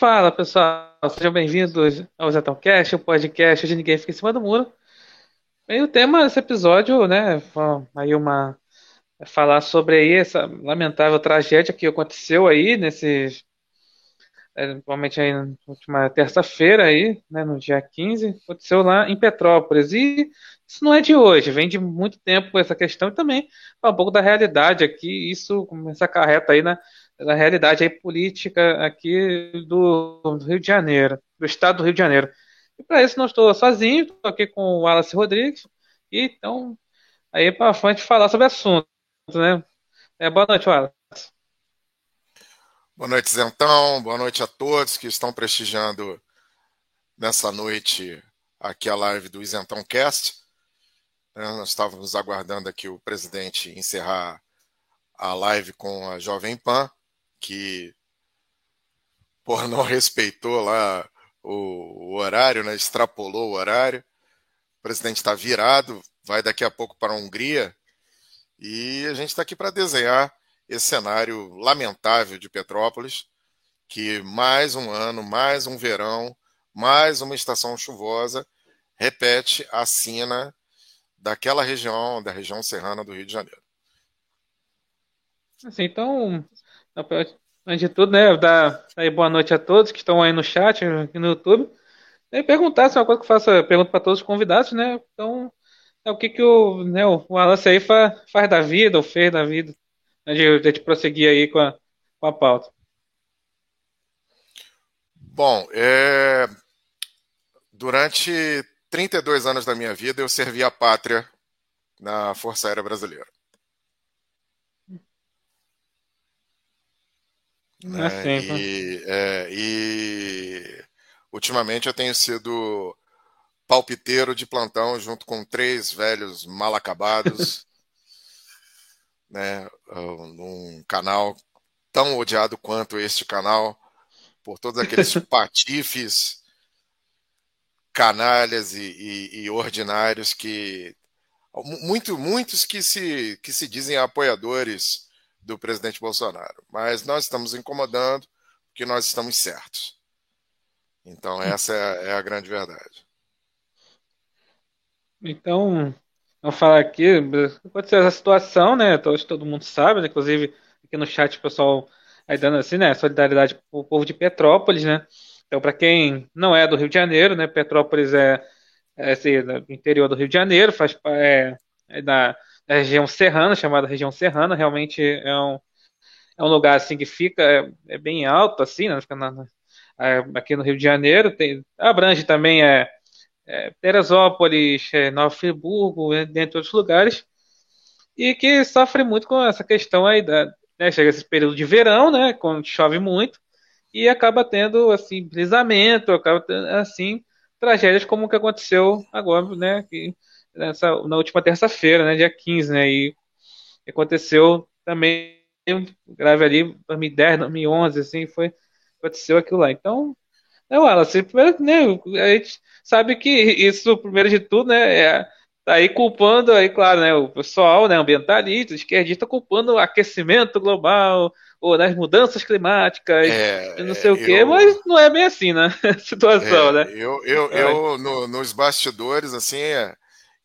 Fala pessoal, sejam bem-vindos ao Zetãocast, o podcast onde ninguém fica em cima do muro. E o tema desse episódio, né, aí uma é falar sobre aí essa lamentável tragédia que aconteceu aí nesses é, provavelmente aí na última terça-feira aí, né, no dia 15, aconteceu lá em Petrópolis. E isso não é de hoje, vem de muito tempo essa questão e também um pouco da realidade aqui, isso começa acarreta aí na, na realidade aí política aqui do, do Rio de Janeiro, do estado do Rio de Janeiro. E para isso não estou sozinho, estou aqui com o Wallace Rodrigues, e então aí para frente falar sobre o assunto, né? É, boa noite, Wallace. Boa noite, Zentão. Boa noite a todos que estão prestigiando nessa noite aqui a live do Isentão Cast. É, nós estávamos aguardando aqui o presidente encerrar a live com a Jovem Pan, que por não respeitou lá o, o horário, né, extrapolou o horário. O presidente está virado, vai daqui a pouco para a Hungria e a gente está aqui para desenhar esse cenário lamentável de Petrópolis, que mais um ano, mais um verão, mais uma estação chuvosa, repete a cena daquela região, da região serrana do Rio de Janeiro. Assim, então, antes de tudo, né, dar boa noite a todos que estão aí no chat, aqui no YouTube. E perguntar se é uma coisa que eu faço, pergunto para todos os convidados, né? Então, é o que, que o, né, o Alan aí faz, faz da vida, ou fez da vida antes de gente prosseguir aí com a, com a pauta. Bom, é... durante 32 anos da minha vida eu servi a pátria na Força Aérea Brasileira. É, é, e, é, e ultimamente eu tenho sido palpiteiro de plantão junto com três velhos mal acabados né, num canal tão odiado quanto este canal, por todos aqueles patifes, canalhas e, e, e, ordinários que. Muito, muitos que se, que se dizem apoiadores do presidente Bolsonaro. Mas nós estamos incomodando porque nós estamos certos. Então, essa é, é a grande verdade. Então, Vamos falar aqui, aconteceu essa situação, né? Todo, todo mundo sabe, né? inclusive aqui no chat o pessoal aí dando assim, né? Solidariedade com o povo de Petrópolis, né? Então, para quem não é do Rio de Janeiro, né? Petrópolis é, é assim, interior do Rio de Janeiro, faz é, é da, da, região serrana, chamada região serrana, realmente é um, é um lugar assim que fica é, é bem alto, assim, né? Fica na, é, aqui no Rio de Janeiro, tem, abrange também é é, Teresópolis, é, Nova Friburgo, é, dentre outros lugares, e que sofre muito com essa questão aí da, né, chega esse período de verão, né, quando chove muito, e acaba tendo assim deslizamento, acaba tendo, assim tragédias como o que aconteceu agora, né, que, nessa, na última terça-feira, né, dia 15, né, e aconteceu também grave ali 2010, 2011, assim, foi aconteceu aquilo lá. Então, é, Wallace, né, a gente sabe que isso, primeiro de tudo, né, é, tá aí culpando, aí, claro, né, o pessoal, né, ambientalista, esquerdista, culpando o aquecimento global, ou nas mudanças climáticas, é, não sei o quê, eu, mas não é bem assim, né, a situação, é, né. Eu, eu, eu no, nos bastidores, assim, é,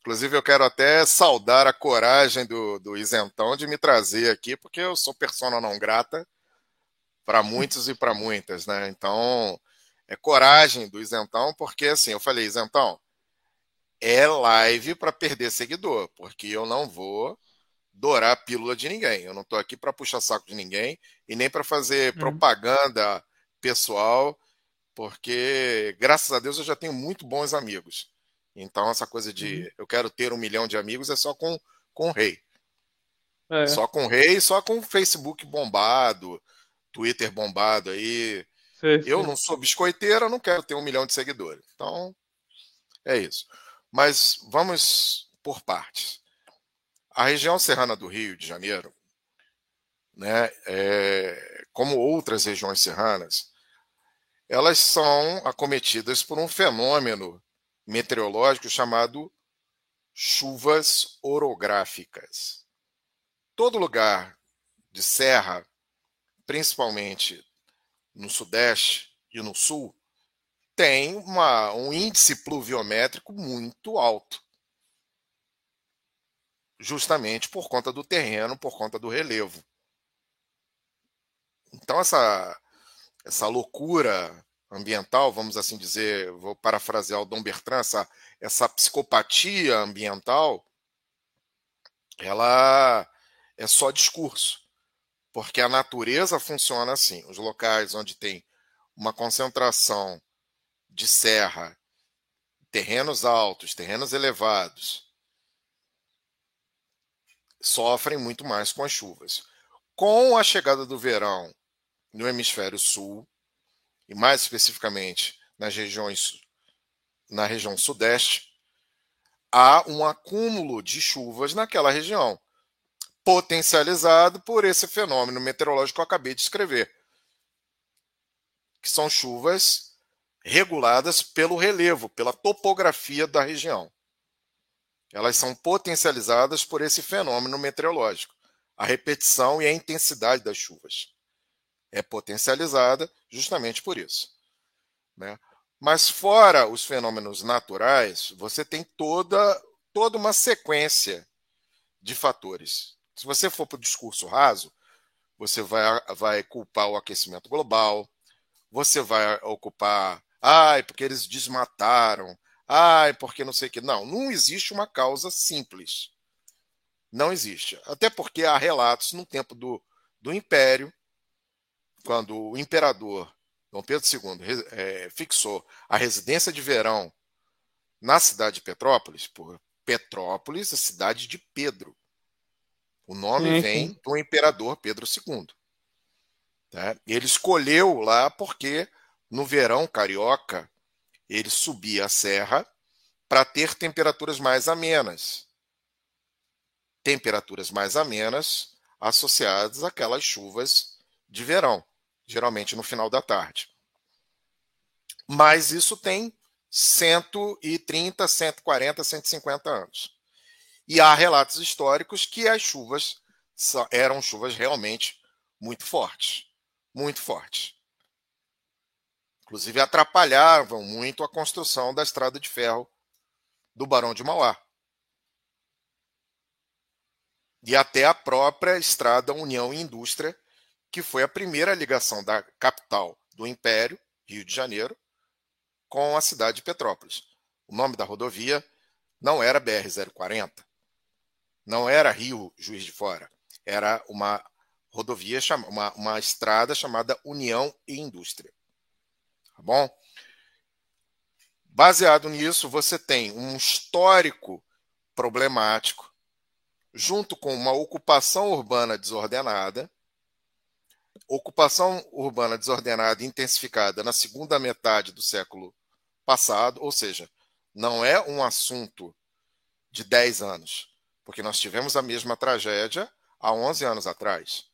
inclusive eu quero até saudar a coragem do, do isentão de me trazer aqui, porque eu sou persona não grata para muitos e para muitas, né, então é coragem do isentão, porque assim, eu falei, isentão, é live para perder seguidor, porque eu não vou dourar a pílula de ninguém. Eu não estou aqui para puxar saco de ninguém e nem para fazer uhum. propaganda pessoal, porque graças a Deus eu já tenho muito bons amigos. Então essa coisa de uhum. eu quero ter um milhão de amigos é só com, com o rei. É. Só com o rei, só com o Facebook bombado, Twitter bombado aí. Eu não sou biscoiteiro, eu não quero ter um milhão de seguidores. Então, é isso. Mas vamos por partes. A região serrana do Rio de Janeiro, né, é, como outras regiões serranas, elas são acometidas por um fenômeno meteorológico chamado chuvas orográficas. Todo lugar de serra, principalmente no Sudeste e no sul tem uma, um índice pluviométrico muito alto. Justamente por conta do terreno, por conta do relevo. Então, essa, essa loucura ambiental, vamos assim dizer, vou parafrasear o Dom Bertrand, essa, essa psicopatia ambiental, ela é só discurso. Porque a natureza funciona assim. Os locais onde tem uma concentração de serra, terrenos altos, terrenos elevados, sofrem muito mais com as chuvas. Com a chegada do verão no hemisfério sul, e mais especificamente nas regiões na região sudeste, há um acúmulo de chuvas naquela região, potencializado por esse fenômeno meteorológico que eu acabei de escrever, que são chuvas reguladas pelo relevo, pela topografia da região. Elas são potencializadas por esse fenômeno meteorológico, a repetição e a intensidade das chuvas. É potencializada justamente por isso. Né? Mas fora os fenômenos naturais, você tem toda, toda uma sequência de fatores. Se você for para o discurso raso, você vai, vai culpar o aquecimento global, você vai ocupar Ai, porque eles desmataram. Ai, porque não sei o que. Não, não existe uma causa simples. Não existe. Até porque há relatos no tempo do, do Império, quando o imperador Dom Pedro II é, fixou a residência de verão na cidade de Petrópolis, por Petrópolis, a cidade de Pedro. O nome vem sim. do imperador Pedro II. Tá? Ele escolheu lá porque no verão carioca, ele subia a serra para ter temperaturas mais amenas. Temperaturas mais amenas associadas àquelas chuvas de verão, geralmente no final da tarde. Mas isso tem 130, 140, 150 anos. E há relatos históricos que as chuvas eram chuvas realmente muito fortes. Muito fortes. Inclusive atrapalhavam muito a construção da estrada de ferro do Barão de Mauá. E até a própria estrada União e Indústria, que foi a primeira ligação da capital do Império, Rio de Janeiro, com a cidade de Petrópolis. O nome da rodovia não era BR-040, não era Rio Juiz de Fora, era uma rodovia, uma, uma estrada chamada União e Indústria. Tá bom? Baseado nisso, você tem um histórico problemático, junto com uma ocupação urbana desordenada, ocupação urbana desordenada intensificada na segunda metade do século passado, ou seja, não é um assunto de 10 anos, porque nós tivemos a mesma tragédia há 11 anos atrás,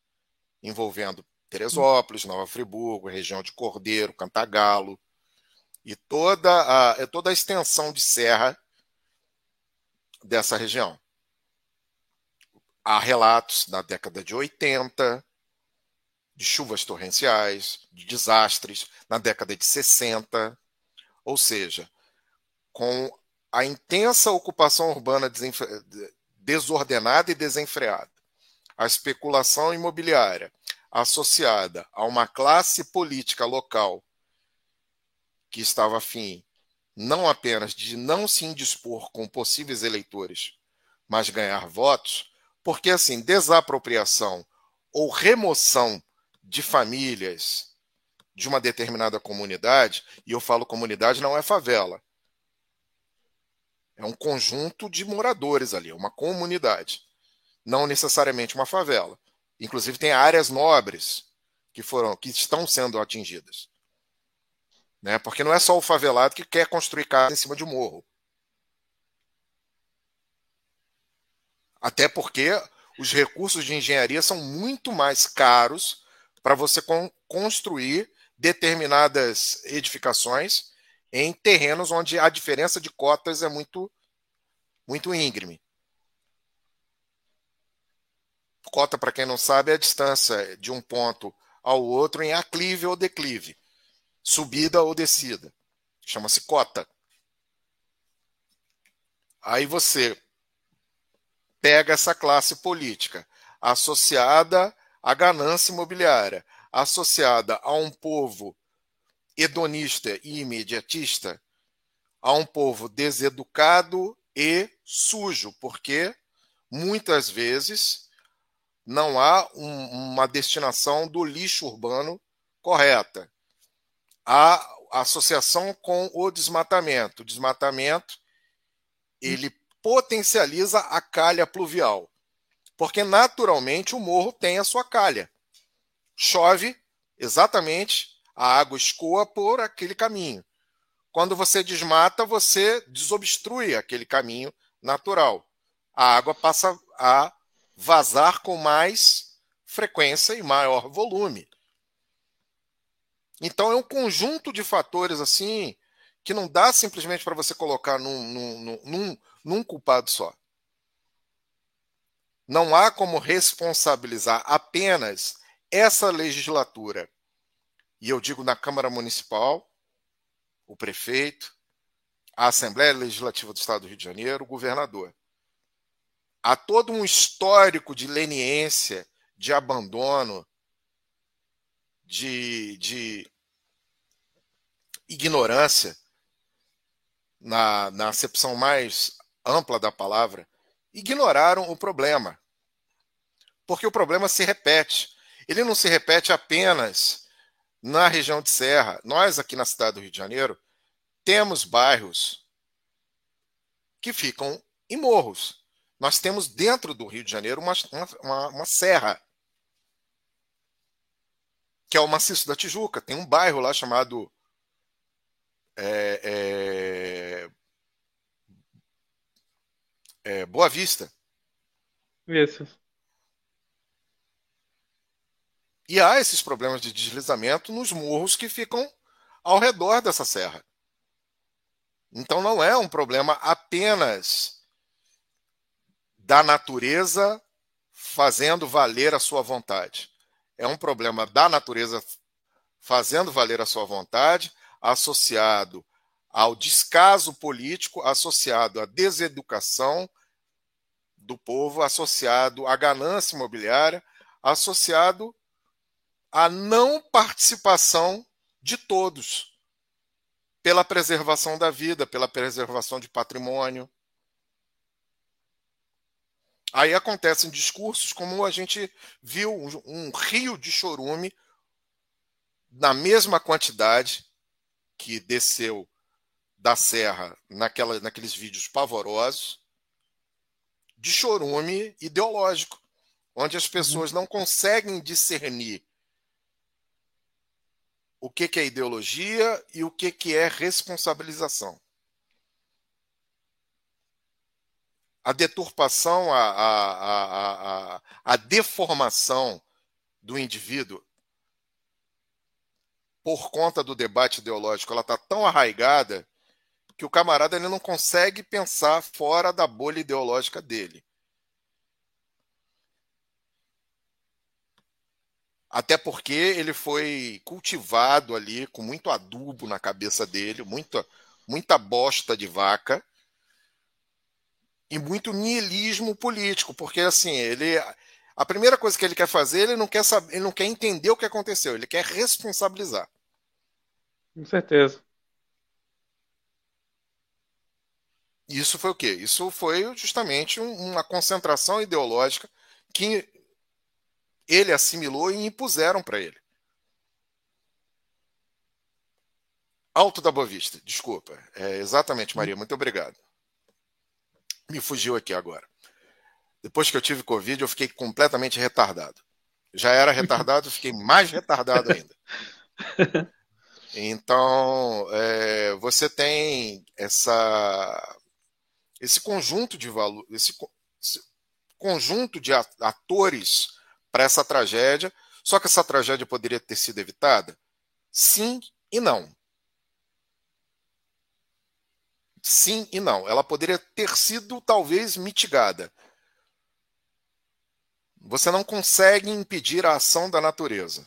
envolvendo Teresópolis, Nova Friburgo, região de Cordeiro, Cantagalo, e toda a, é toda a extensão de serra dessa região. Há relatos na década de 80 de chuvas torrenciais, de desastres na década de 60, ou seja, com a intensa ocupação urbana desordenada e desenfreada, a especulação imobiliária, associada a uma classe política local que estava afim não apenas de não se indispor com possíveis eleitores, mas ganhar votos, porque assim, desapropriação ou remoção de famílias de uma determinada comunidade, e eu falo comunidade não é favela. É um conjunto de moradores ali, uma comunidade, não necessariamente uma favela. Inclusive tem áreas nobres que foram que estão sendo atingidas. Né? Porque não é só o favelado que quer construir casa em cima de um morro. Até porque os recursos de engenharia são muito mais caros para você con construir determinadas edificações em terrenos onde a diferença de cotas é muito muito íngreme. Cota, para quem não sabe, é a distância de um ponto ao outro em aclive ou declive. subida ou descida. Chama-se cota. Aí você pega essa classe política associada à ganância imobiliária, associada a um povo hedonista e imediatista, a um povo deseducado e sujo, porque muitas vezes não há um, uma destinação do lixo urbano correta. Há associação com o desmatamento. O desmatamento ele potencializa a calha pluvial, porque naturalmente o morro tem a sua calha. Chove exatamente, a água escoa por aquele caminho. Quando você desmata, você desobstrui aquele caminho natural. A água passa a vazar com mais frequência e maior volume. Então é um conjunto de fatores assim que não dá simplesmente para você colocar num, num, num, num culpado só. Não há como responsabilizar apenas essa legislatura. E eu digo na Câmara Municipal, o prefeito, a Assembleia Legislativa do Estado do Rio de Janeiro, o governador. Há todo um histórico de leniência, de abandono, de, de ignorância, na, na acepção mais ampla da palavra, ignoraram o problema. Porque o problema se repete. Ele não se repete apenas na região de Serra. Nós, aqui na cidade do Rio de Janeiro, temos bairros que ficam em morros. Nós temos dentro do Rio de Janeiro uma, uma, uma serra, que é o Maciço da Tijuca. Tem um bairro lá chamado é, é, é, Boa Vista. Isso. E há esses problemas de deslizamento nos morros que ficam ao redor dessa serra. Então não é um problema apenas da natureza fazendo valer a sua vontade. É um problema da natureza fazendo valer a sua vontade, associado ao descaso político, associado à deseducação do povo, associado à ganância imobiliária, associado à não participação de todos pela preservação da vida, pela preservação de patrimônio. Aí acontecem discursos como a gente viu um, um rio de chorume na mesma quantidade que desceu da serra naquela, naqueles vídeos pavorosos de chorume ideológico, onde as pessoas não conseguem discernir o que, que é ideologia e o que, que é responsabilização. A deturpação, a, a, a, a, deformação do indivíduo por conta do debate ideológico, ela está tão arraigada que o camarada ele não consegue pensar fora da bolha ideológica dele. Até porque ele foi cultivado ali com muito adubo na cabeça dele, muita, muita bosta de vaca e muito niilismo político, porque assim, ele a primeira coisa que ele quer fazer, ele não quer saber, ele não quer entender o que aconteceu, ele quer responsabilizar. Com certeza. Isso foi o quê? Isso foi justamente uma concentração ideológica que ele assimilou e impuseram para ele. Alto da Boa Vista, desculpa. É, exatamente, Maria, muito obrigado. Me fugiu aqui agora. Depois que eu tive Covid, eu fiquei completamente retardado. Já era retardado, fiquei mais retardado ainda. Então, é, você tem essa, esse conjunto de valor, esse, esse conjunto de atores para essa tragédia. Só que essa tragédia poderia ter sido evitada? Sim e não. Sim e não. Ela poderia ter sido talvez mitigada. Você não consegue impedir a ação da natureza.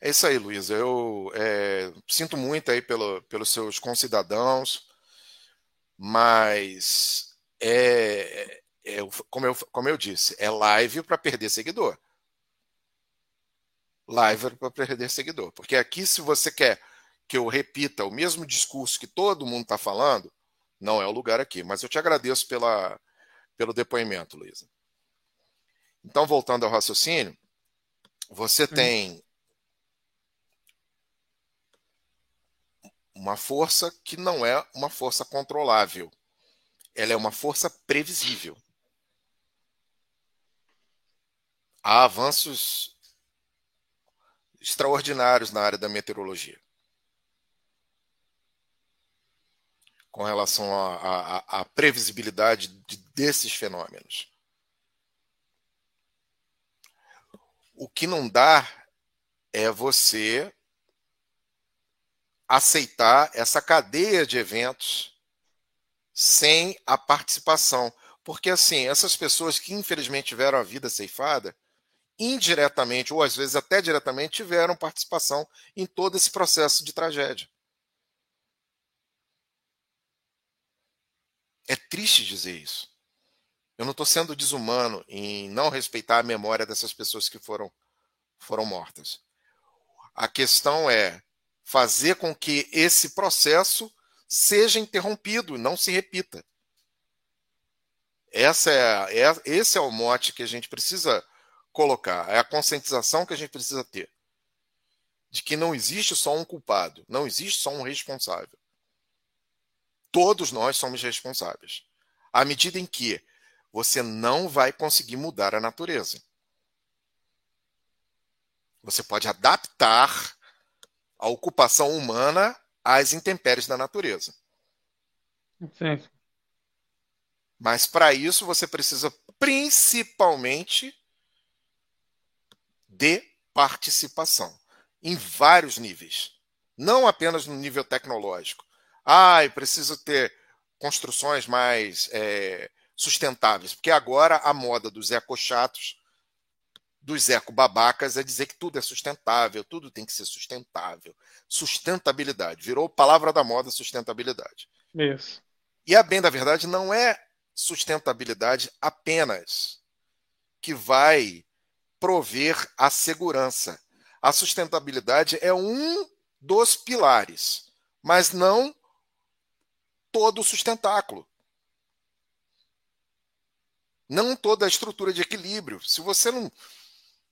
É isso aí, Luísa. Eu é, sinto muito aí pelo, pelos seus concidadãos, mas é, é, como, eu, como eu disse, é live para perder seguidor. Live para perder seguidor. Porque aqui, se você quer que eu repita o mesmo discurso que todo mundo está falando, não é o lugar aqui. Mas eu te agradeço pela, pelo depoimento, Luísa. Então, voltando ao raciocínio, você hum. tem uma força que não é uma força controlável. Ela é uma força previsível. Há avanços extraordinários na área da meteorologia. Com relação à previsibilidade de, desses fenômenos. O que não dá é você aceitar essa cadeia de eventos sem a participação. Porque, assim, essas pessoas que infelizmente tiveram a vida ceifada, indiretamente, ou às vezes até diretamente, tiveram participação em todo esse processo de tragédia. É triste dizer isso. Eu não estou sendo desumano em não respeitar a memória dessas pessoas que foram, foram mortas. A questão é fazer com que esse processo seja interrompido, não se repita. Essa é, é, esse é o mote que a gente precisa colocar, é a conscientização que a gente precisa ter. De que não existe só um culpado, não existe só um responsável. Todos nós somos responsáveis. À medida em que você não vai conseguir mudar a natureza. Você pode adaptar a ocupação humana às intempéries da natureza. Sim. Mas para isso você precisa principalmente de participação em vários níveis, não apenas no nível tecnológico. Ah, preciso ter construções mais é, sustentáveis, porque agora a moda dos ecochatos dos eco-babacas é dizer que tudo é sustentável, tudo tem que ser sustentável. Sustentabilidade. Virou palavra da moda sustentabilidade. Isso. E a bem da verdade não é sustentabilidade apenas que vai prover a segurança. A sustentabilidade é um dos pilares, mas não todo o sustentáculo. Não toda a estrutura de equilíbrio. Se você não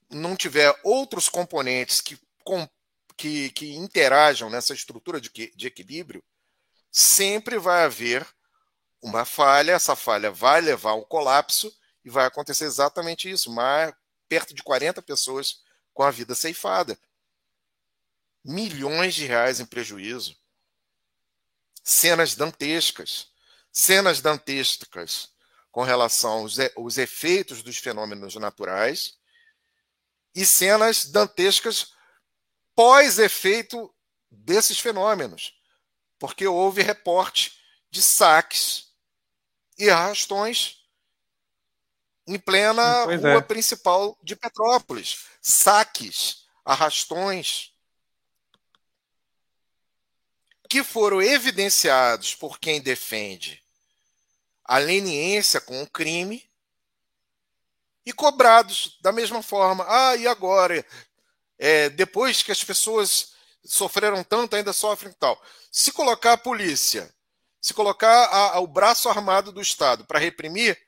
não tiver outros componentes que, que, que interajam nessa estrutura de, de equilíbrio, sempre vai haver uma falha, essa falha vai levar ao colapso e vai acontecer exatamente isso, mais perto de 40 pessoas com a vida ceifada. Milhões de reais em prejuízo. Cenas dantescas. Cenas dantescas com relação aos, efeitos dos fenômenos naturais e cenas dantescas pós-efeito desses fenômenos, porque houve reporte de saques e arrastões em plena pois rua é. principal de Petrópolis. Saques, arrastões, que foram evidenciados por quem defende a leniência com o crime e cobrados da mesma forma. Ah, e agora? É, depois que as pessoas sofreram tanto, ainda sofrem tal. Se colocar a polícia, se colocar a, a, o braço armado do Estado para reprimir,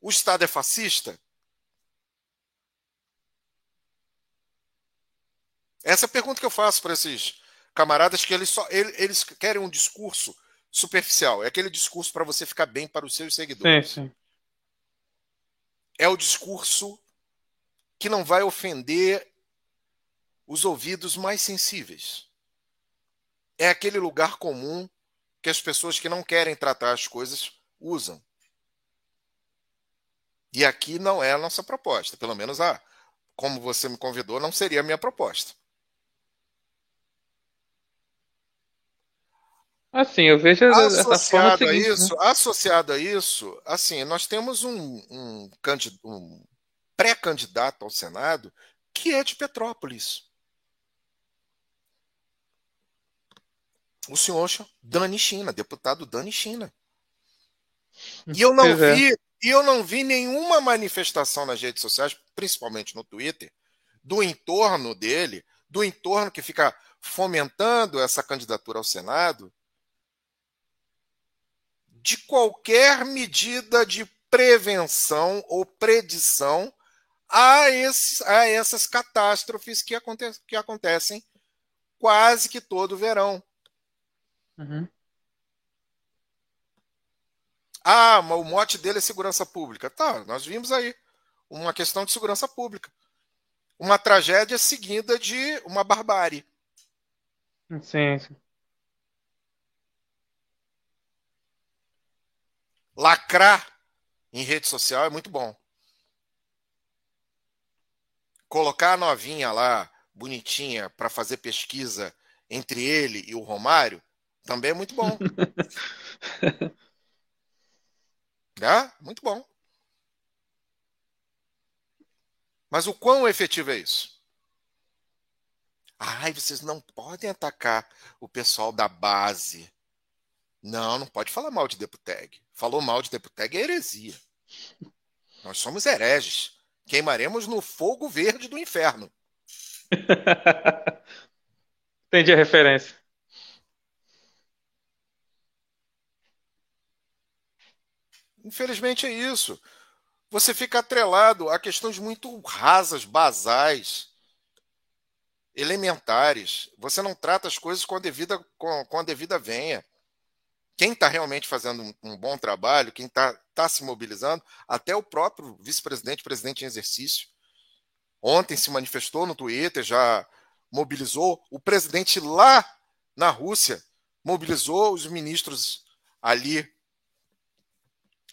o Estado é fascista? Essa é a pergunta que eu faço para esses camaradas que eles só eles querem um discurso superficial. É aquele discurso para você ficar bem para os seus seguidores. Sim, sim é o discurso que não vai ofender os ouvidos mais sensíveis. É aquele lugar comum que as pessoas que não querem tratar as coisas usam. E aqui não é a nossa proposta, pelo menos a, como você me convidou, não seria a minha proposta. Assim, eu vejo associado a né? isso, né? associado a isso, assim, nós temos um, um, um pré-candidato ao Senado que é de Petrópolis. O senhor Dani China, deputado Dani China. E eu não é. vi e eu não vi nenhuma manifestação nas redes sociais, principalmente no Twitter, do entorno dele, do entorno que fica fomentando essa candidatura ao Senado, de qualquer medida de prevenção ou predição a, esses, a essas catástrofes que, aconte, que acontecem quase que todo verão. Uhum. Ah, mas o mote dele é segurança pública. Tá, nós vimos aí uma questão de segurança pública. Uma tragédia seguida de uma barbárie. Sim, sim. Lacrar em rede social é muito bom. Colocar a novinha lá, bonitinha, para fazer pesquisa entre ele e o Romário, também é muito bom. né? Muito bom. Mas o quão efetivo é isso? Ai, vocês não podem atacar o pessoal da base. Não, não pode falar mal de Deputeg. Falou mal de Deputeg é heresia. Nós somos hereges. Queimaremos no fogo verde do inferno. Entendi a referência. Infelizmente é isso. Você fica atrelado a questões muito rasas, basais, elementares. Você não trata as coisas com a devida, com, com a devida venha. Quem está realmente fazendo um, um, bom trabalho, quem está tá se mobilizando, até o próprio vice-presidente, presidente em exercício, ontem se manifestou no Twitter, já mobilizou. O presidente lá na Rússia mobilizou os ministros ali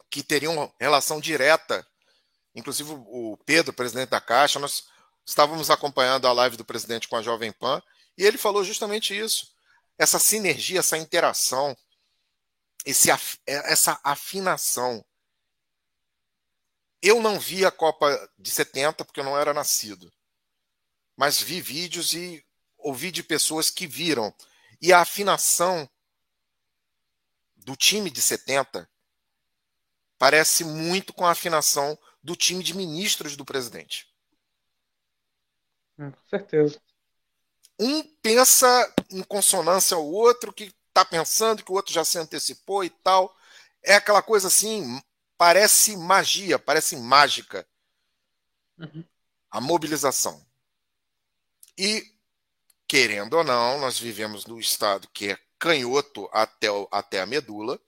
que teriam relação direta, inclusive o Pedro, presidente da Caixa, nós estávamos acompanhando a live do presidente com a Jovem Pan, e ele falou justamente isso. Essa sinergia, essa interação, esse, essa afinação. Eu não vi a Copa de 70 porque eu não era nascido. Mas vi vídeos e ouvi de pessoas que viram. E a afinação do time de 70 parece muito com a afinação do time de ministros do presidente. Com certeza. Um pensa em consonância ao outro, que está pensando que o outro já se antecipou e tal. É aquela coisa assim, parece magia, parece mágica. Uhum. A mobilização. E, querendo ou não, nós vivemos num estado que é canhoto até, até a medula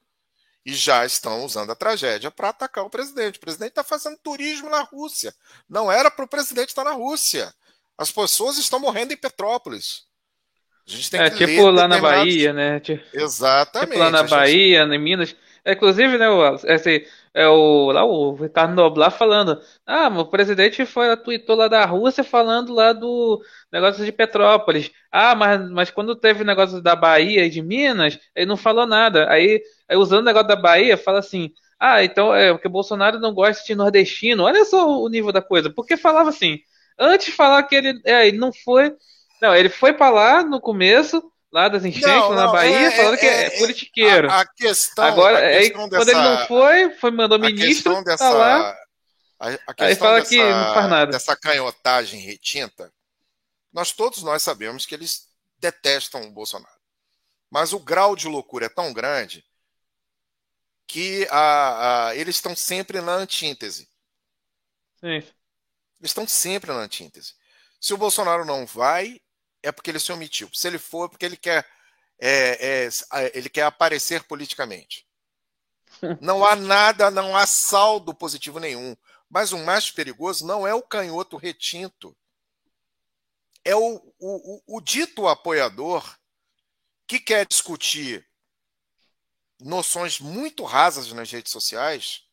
e já estão usando a tragédia para atacar o presidente. O presidente está fazendo turismo na Rússia. Não era para o presidente estar na Rússia. As pessoas estão morrendo em Petrópolis. A gente tem é, que tipo ler lá na Bahia, né? Tipo, Exatamente. tipo lá na gente- Bahia, em Minas. Inclusive, né, esse, é o, lá o Ricardo Noblar falando, ah, o presidente foi, tweetou lá da Rússia falando lá do negócio de Petrópolis. Ah, mas, mas quando teve negócio da Bahia e de Minas, ele não falou nada. Aí, usando o negócio da Bahia, fala assim, ah, então é porque o Bolsonaro não gosta de nordestino. Olha só o nível da coisa. Porque falava assim, antes de falar que ele, é, ele não foi, não, ele foi pra lá no começo, lá das enchentes, Não, na não, Bahia, é- falando que é- é, politiqueiro. A, a questão, Agora, a aí, questão quando ele não foi, foi mandou a ministro, questão dessa, tá lá. a, a Aí questão fala dessa, que não faz nada. dessa canhotagem retinta, nós todos nós sabemos que eles detestam o Bolsonaro. Mas o grau de loucura é tão grande que a, a- eles estão sempre na antítese. Sim. Eles estão sempre na antítese. Se o Bolsonaro não vai, é porque ele se omitiu. Se ele for, é porque ele quer, é, é, ele quer aparecer politicamente. Não há nada, não há saldo positivo nenhum. Mas o mais perigoso não é o canhoto retinto. É o, o, o, o dito apoiador que quer discutir noções muito rasas nas redes sociais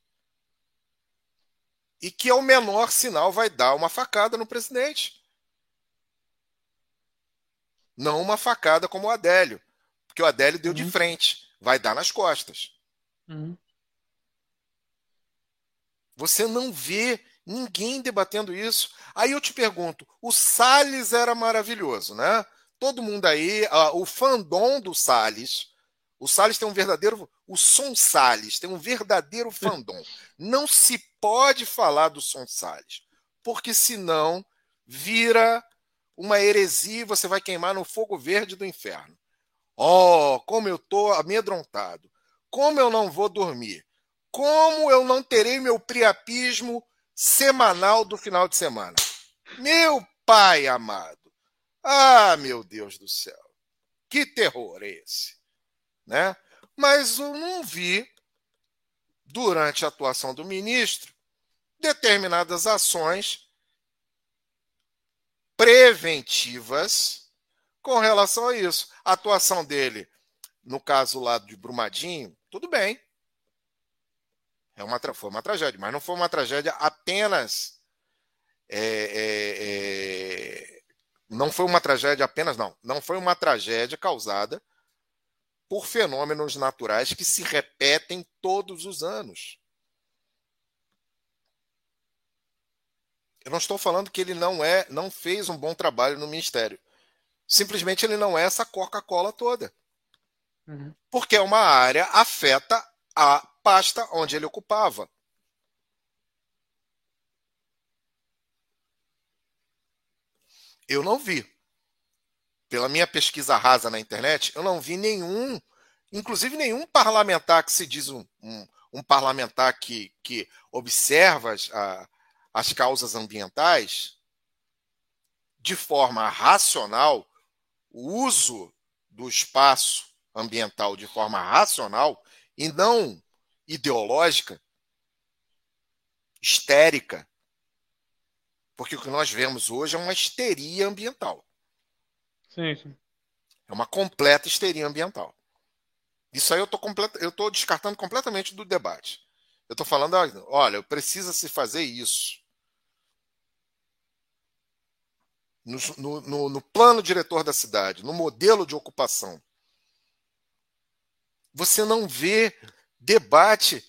e que, ao menor sinal, vai dar uma facada no presidente. Não uma facada como o Adélio, porque o Adélio deu de Uhum. frente, vai dar nas costas. Uhum. Você não vê ninguém debatendo isso. Aí eu te pergunto: o Salles era maravilhoso, né? todo mundo aí, o fandom do Salles, o Salles tem um verdadeiro, o Som Salles tem um verdadeiro fandom. Não se pode falar do Som Salles, porque senão vira uma heresia e você vai queimar no fogo verde do inferno. Oh, como eu tô amedrontado. Como eu não vou dormir. Como eu não terei meu priapismo semanal do final de semana. Meu pai amado. Ah, meu Deus do céu. Que terror é esse, né? Mas eu não vi durante a atuação do ministro determinadas ações preventivas com relação a isso. A atuação dele, no caso lá de Brumadinho, tudo bem. É uma, foi uma tragédia, mas não foi uma tragédia apenas. É, é, é, não foi uma tragédia apenas, não. Não foi uma tragédia causada por fenômenos naturais que se repetem todos os anos. Eu não estou falando que ele não é, não fez um bom trabalho no ministério. Simplesmente ele não é essa Coca-Cola toda. Uhum. Porque é uma área afeta a pasta onde ele ocupava. Eu não vi. Pela minha pesquisa rasa na internet, eu não vi nenhum, inclusive nenhum parlamentar que se diz um, um, um parlamentar que, que observa a, as causas ambientais de forma racional, o uso do espaço ambiental de forma racional e não ideológica, histérica. Porque o que nós vemos hoje é uma histeria ambiental. Sim, sim. É uma completa histeria ambiental. Isso aí eu tô descartando completamente do debate. Eu estou falando, olha, precisa se fazer isso. No, no, no plano diretor da cidade, no modelo de ocupação, você não vê debate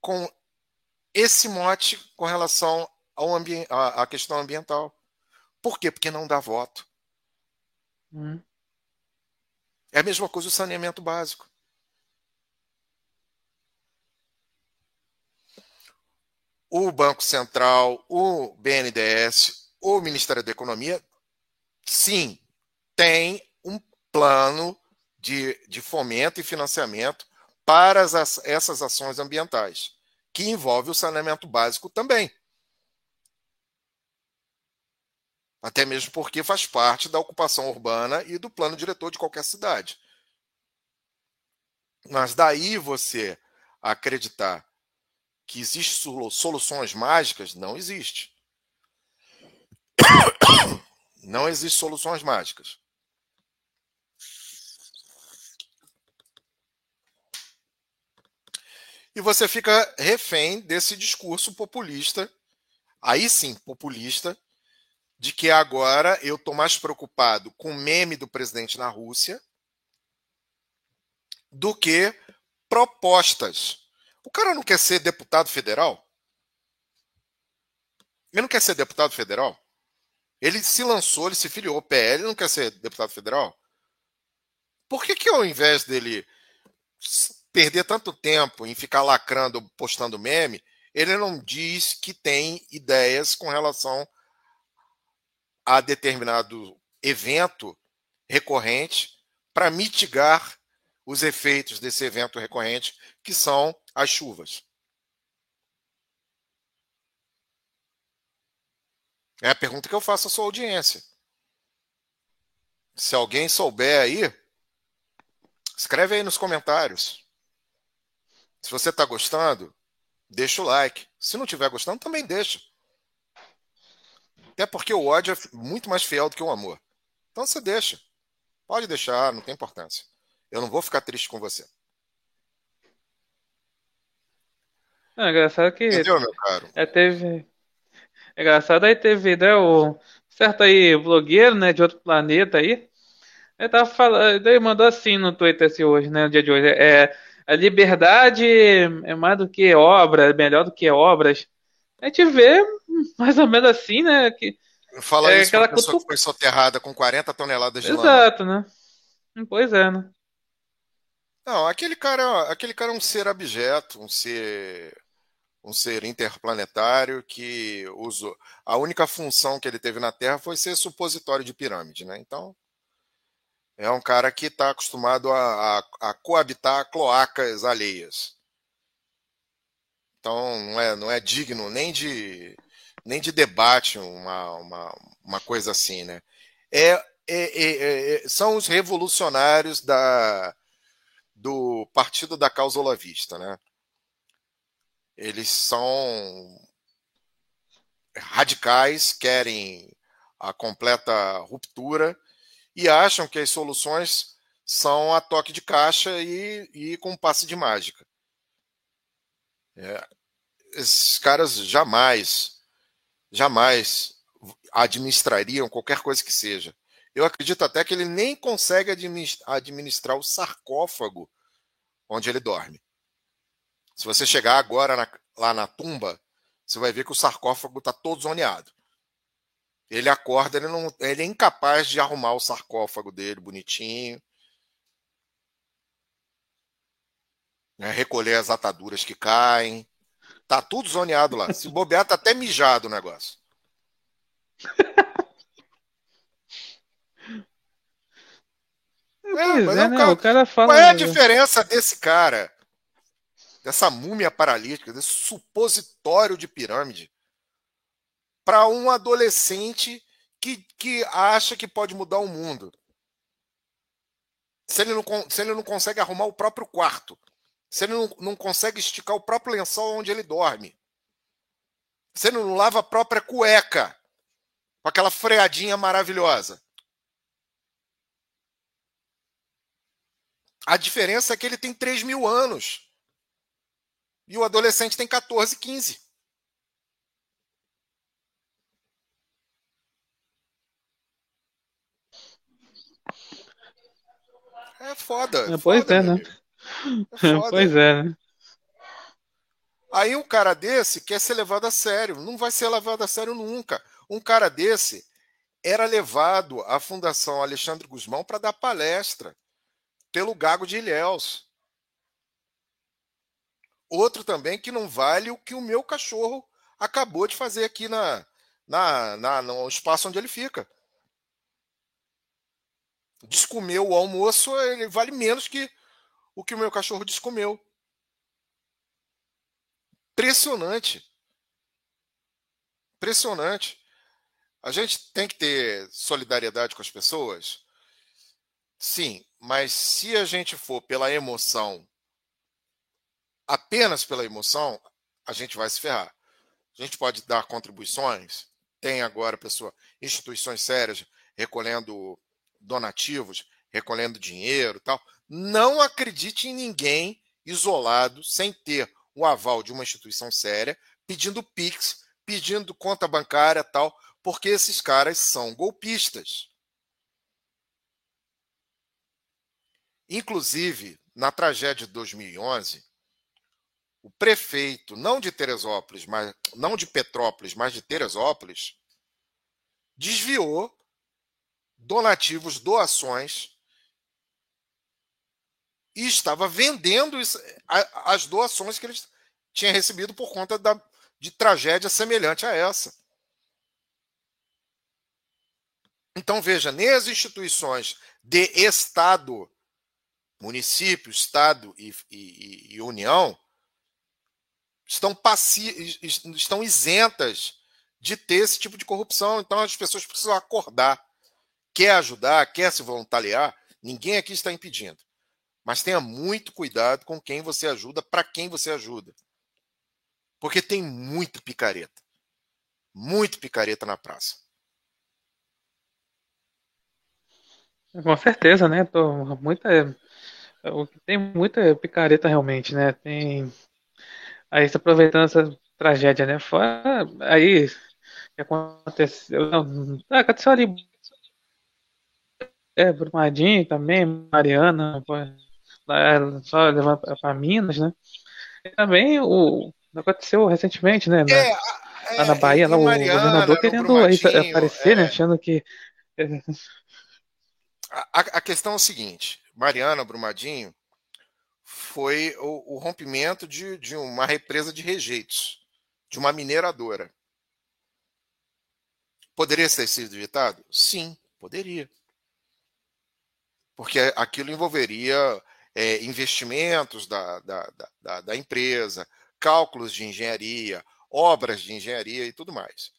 com esse mote com relação ao à questão ambiental. Por quê? Porque não dá voto. Hum. É a mesma coisa o saneamento básico. O Banco Central, o BNDES, o Ministério da Economia sim, tem um plano de, de fomento e financiamento para as, essas ações ambientais, que envolve o saneamento básico também. Até mesmo porque faz parte da ocupação urbana e do plano diretor de qualquer cidade. Mas daí você acreditar que existem soluções mágicas, não existe. Não existem soluções mágicas. E você fica refém desse discurso populista, aí sim, populista, de que agora eu estou mais preocupado com o meme do presidente na Rússia do que propostas. O cara não quer ser deputado federal? Ele não quer ser deputado federal? Ele se lançou, ele se filiou PL, não quer ser deputado federal? Por que, que ao invés dele perder tanto tempo em ficar lacrando, postando meme, ele não diz que tem ideias com relação a determinado evento recorrente para mitigar os efeitos desse evento recorrente, que são as chuvas? É a pergunta que eu faço à sua audiência. Se alguém souber aí, escreve aí nos comentários. Se você está gostando, deixa o like. Se não estiver gostando, também deixa. Até porque o ódio é muito mais fiel do que o amor. Então você deixa. Pode deixar, não tem importância. Eu não vou ficar triste com você. É engraçado que. Entendeu, meu caro? É, teve, engraçado aí teve, né, o certo aí blogueiro, né, de outro planeta aí. Ele tava falando, ele mandou assim no Twitter assim, hoje, né, no dia de hoje. É, a liberdade é mais do que obra, é melhor do que obras. A gente vê mais ou menos assim, né, que Fala é isso aquela pessoa que foi soterrada com 40 toneladas de Exato, lama. Exato, né? Pois é, né? Não, aquele cara, aquele cara é um ser abjeto, um ser um ser interplanetário que usou. A única função que ele teve na Terra foi ser supositório de pirâmide, né? Então, é um cara que está acostumado a, a, a, coabitar cloacas alheias. Então, não é, não é digno nem de, nem de debate uma, uma, uma coisa assim, né? É, é, é, é são os revolucionários da, do Partido da Causa Olavista, né? Eles são radicais, querem a completa ruptura e acham que as soluções são a toque de caixa e, e com passe de mágica. É, esses caras jamais, jamais administrariam qualquer coisa que seja. Eu acredito até que ele nem consegue administrar o sarcófago onde ele dorme. Se você chegar agora na, lá na tumba, você vai ver que o sarcófago está todo zoneado. Ele acorda, ele, não, ele é incapaz de arrumar o sarcófago dele bonitinho. Né, recolher as ataduras que caem. Tá tudo zoneado lá. Se bobear, tá até mijado o negócio. É, é, é né? cara... O cara fala... Qual é a diferença desse cara, dessa múmia paralítica, desse supositório de pirâmide, para um adolescente que, que acha que pode mudar o mundo? Se ele, não, se ele não consegue arrumar o próprio quarto, se ele não, não consegue esticar o próprio lençol onde ele dorme, se ele não lava a própria cueca, com aquela freadinha maravilhosa. A diferença é que ele tem 3 mil anos. E o adolescente tem 14, 15. É foda. É, pois foda, é, né? É pois é, né? Aí um cara desse quer ser levado a sério. Não vai ser levado a sério nunca. Um cara desse era levado à Fundação Alexandre Guzmão para dar palestra pelo Gago de Ilhéus. Outro também que não vale o que o meu cachorro acabou de fazer aqui na, na, na no espaço onde ele fica. Descomeu o almoço, ele vale menos que o que o meu cachorro descomeu. Impressionante. Impressionante. A gente tem que ter solidariedade com as pessoas? Sim, mas se a gente for pela emoção, apenas pela emoção, a gente vai se ferrar. A gente pode dar contribuições, tem agora pessoa, instituições sérias recolhendo donativos, recolhendo dinheiro, tal. Não acredite em ninguém isolado, sem ter o aval de uma instituição séria, pedindo Pix, pedindo conta bancária, tal, porque esses caras são golpistas. Inclusive, na tragédia de 2011, o prefeito, não de Teresópolis, mas não de Petrópolis, mas de Teresópolis, desviou donativos, doações e estava vendendo as doações que ele tinha recebido por conta da, de tragédia semelhante a essa. Então veja, nem as instituições de Estado município, Estado e, e, e União estão, passi estão isentas de ter esse tipo de corrupção. Então as pessoas precisam acordar. Quer ajudar, quer se voluntariar, ninguém aqui está impedindo. Mas tenha muito cuidado com quem você ajuda, para quem você ajuda. Porque tem muito picareta. Muito picareta na praça. Com certeza, né? Tô, muita, tem muita picareta realmente, né? Tem. Aí se aproveitando essa tragédia, né? Fora aí que aconteceu. Não, ah, aconteceu ali. É, Brumadinho também, Mariana, só levando para Minas, né? E também o aconteceu recentemente, né? É, é, lá na Bahia, lá, o Mariana, governador querendo aparecer, né? É. Achando que. A, a, questão é o seguinte: Mariana Brumadinho foi o, o rompimento de, de uma represa de rejeitos, de uma mineradora. Poderia ter sido evitado? Sim, poderia. Porque aquilo envolveria é, investimentos da, da, da, da empresa, cálculos de engenharia, obras de engenharia e tudo mais.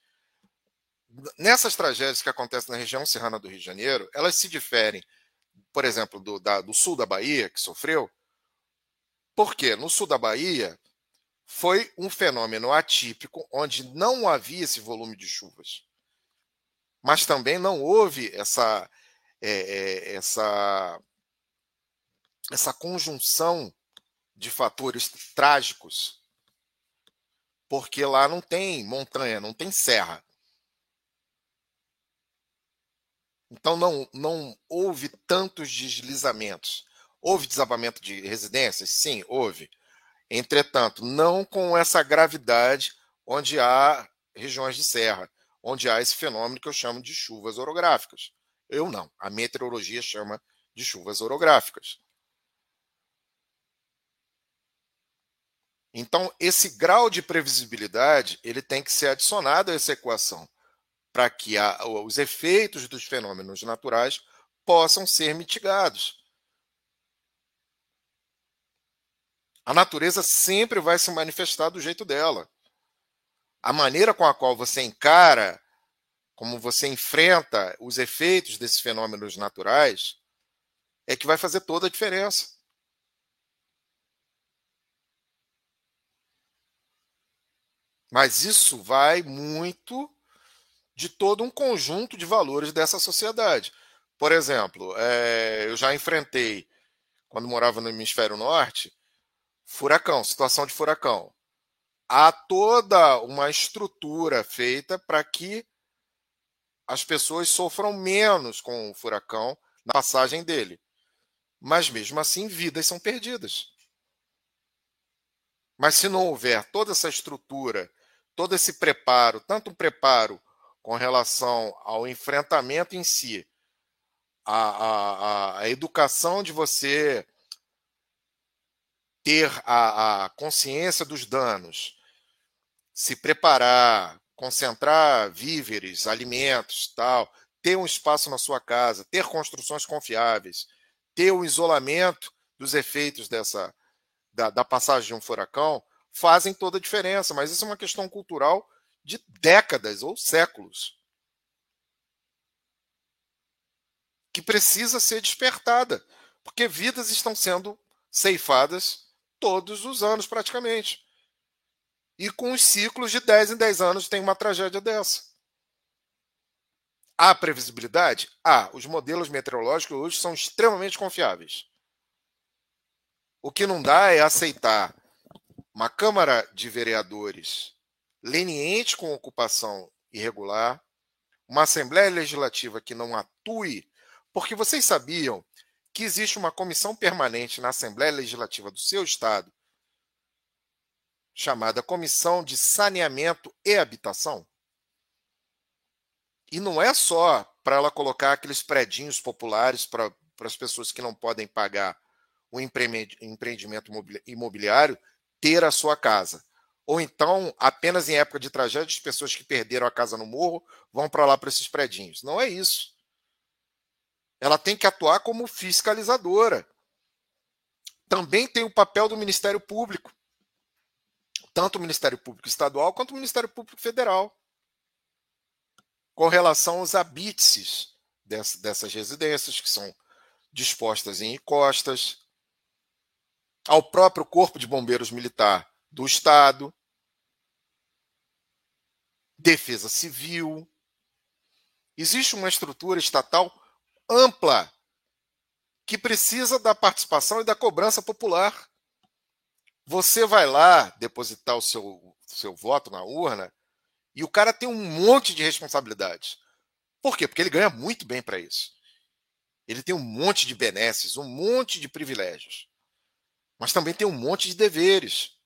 Nessas tragédias que acontecem na região serrana do Rio de Janeiro, elas se diferem, por exemplo, do, do sul da Bahia, que sofreu, porque no sul da Bahia foi um fenômeno atípico, onde não havia esse volume de chuvas. Mas também não houve essa, é, é, essa, essa conjunção de fatores trágicos, porque lá não tem montanha, não tem serra. Então não, não houve tantos deslizamentos. Houve desabamento de residências? Sim, houve. Entretanto, não com essa gravidade onde há regiões de serra, onde há esse fenômeno que eu chamo de chuvas orográficas. Eu não, a meteorologia chama de chuvas orográficas. Então, esse grau de previsibilidade ele tem que ser adicionado a essa equação para que a, os efeitos dos fenômenos naturais possam ser mitigados. A natureza sempre vai se manifestar do jeito dela. A maneira com a qual você encara, como você enfrenta os efeitos desses fenômenos naturais, é que vai fazer toda a diferença. Mas isso vai muito de todo um conjunto de valores dessa sociedade. Por exemplo, é, eu já enfrentei, quando morava no hemisfério norte, furacão, situação de furacão. Há toda uma estrutura feita para que as pessoas sofram menos com o furacão na passagem dele. Mas mesmo assim, vidas são perdidas. Mas se não houver toda essa estrutura, todo esse preparo, tanto um preparo com relação ao enfrentamento em si, a, a, a educação de você ter a, a consciência dos danos, se preparar, concentrar víveres, alimentos, tal, ter um espaço na sua casa, ter construções confiáveis, ter o isolamento dos efeitos dessa da, da passagem de um furacão, fazem toda a diferença. Mas isso é uma questão cultural de décadas ou séculos. Que precisa ser despertada, porque vidas estão sendo ceifadas todos os anos, praticamente. E com os ciclos de 10 em 10 anos tem uma tragédia dessa. Há previsibilidade? Há. Os modelos meteorológicos hoje são extremamente confiáveis. O que não dá é aceitar uma Câmara de Vereadores leniente com ocupação irregular, uma Assembleia Legislativa que não atue, porque vocês sabiam que existe uma comissão permanente na Assembleia Legislativa do seu estado, chamada Comissão de Saneamento e Habitação. E não é só para ela colocar aqueles predinhos populares para as pessoas que não podem pagar o empreendimento imobiliário ter a sua casa. Ou então, apenas em época de tragédia, as pessoas que perderam a casa no morro vão para lá para esses predinhos. Não é isso ela tem que atuar como fiscalizadora. Também tem o papel do Ministério Público, tanto o Ministério Público Estadual quanto o Ministério Público Federal, com relação aos habítices dessas residências, que são dispostas em encostas, ao próprio Corpo de Bombeiros Militar do Estado, Defesa Civil. Existe uma estrutura estatal ampla que precisa da participação e da cobrança popular. Você vai lá depositar o seu, seu voto na urna e o cara tem um monte de responsabilidades. Por quê? Porque ele ganha muito bem para isso. Ele tem um monte de benesses, um monte de privilégios. Mas também tem um monte de deveres.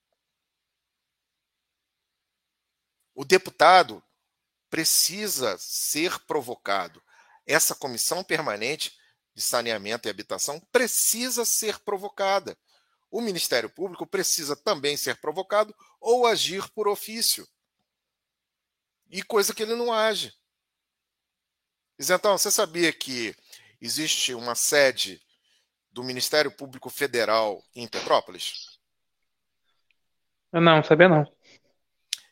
O deputado precisa ser provocado. Essa comissão permanente de saneamento e habitação precisa ser provocada. O Ministério Público precisa também ser provocado ou agir por ofício. E coisa que ele não age. Então, você sabia que existe uma sede do Ministério Público Federal em Petrópolis? Não, sabia não.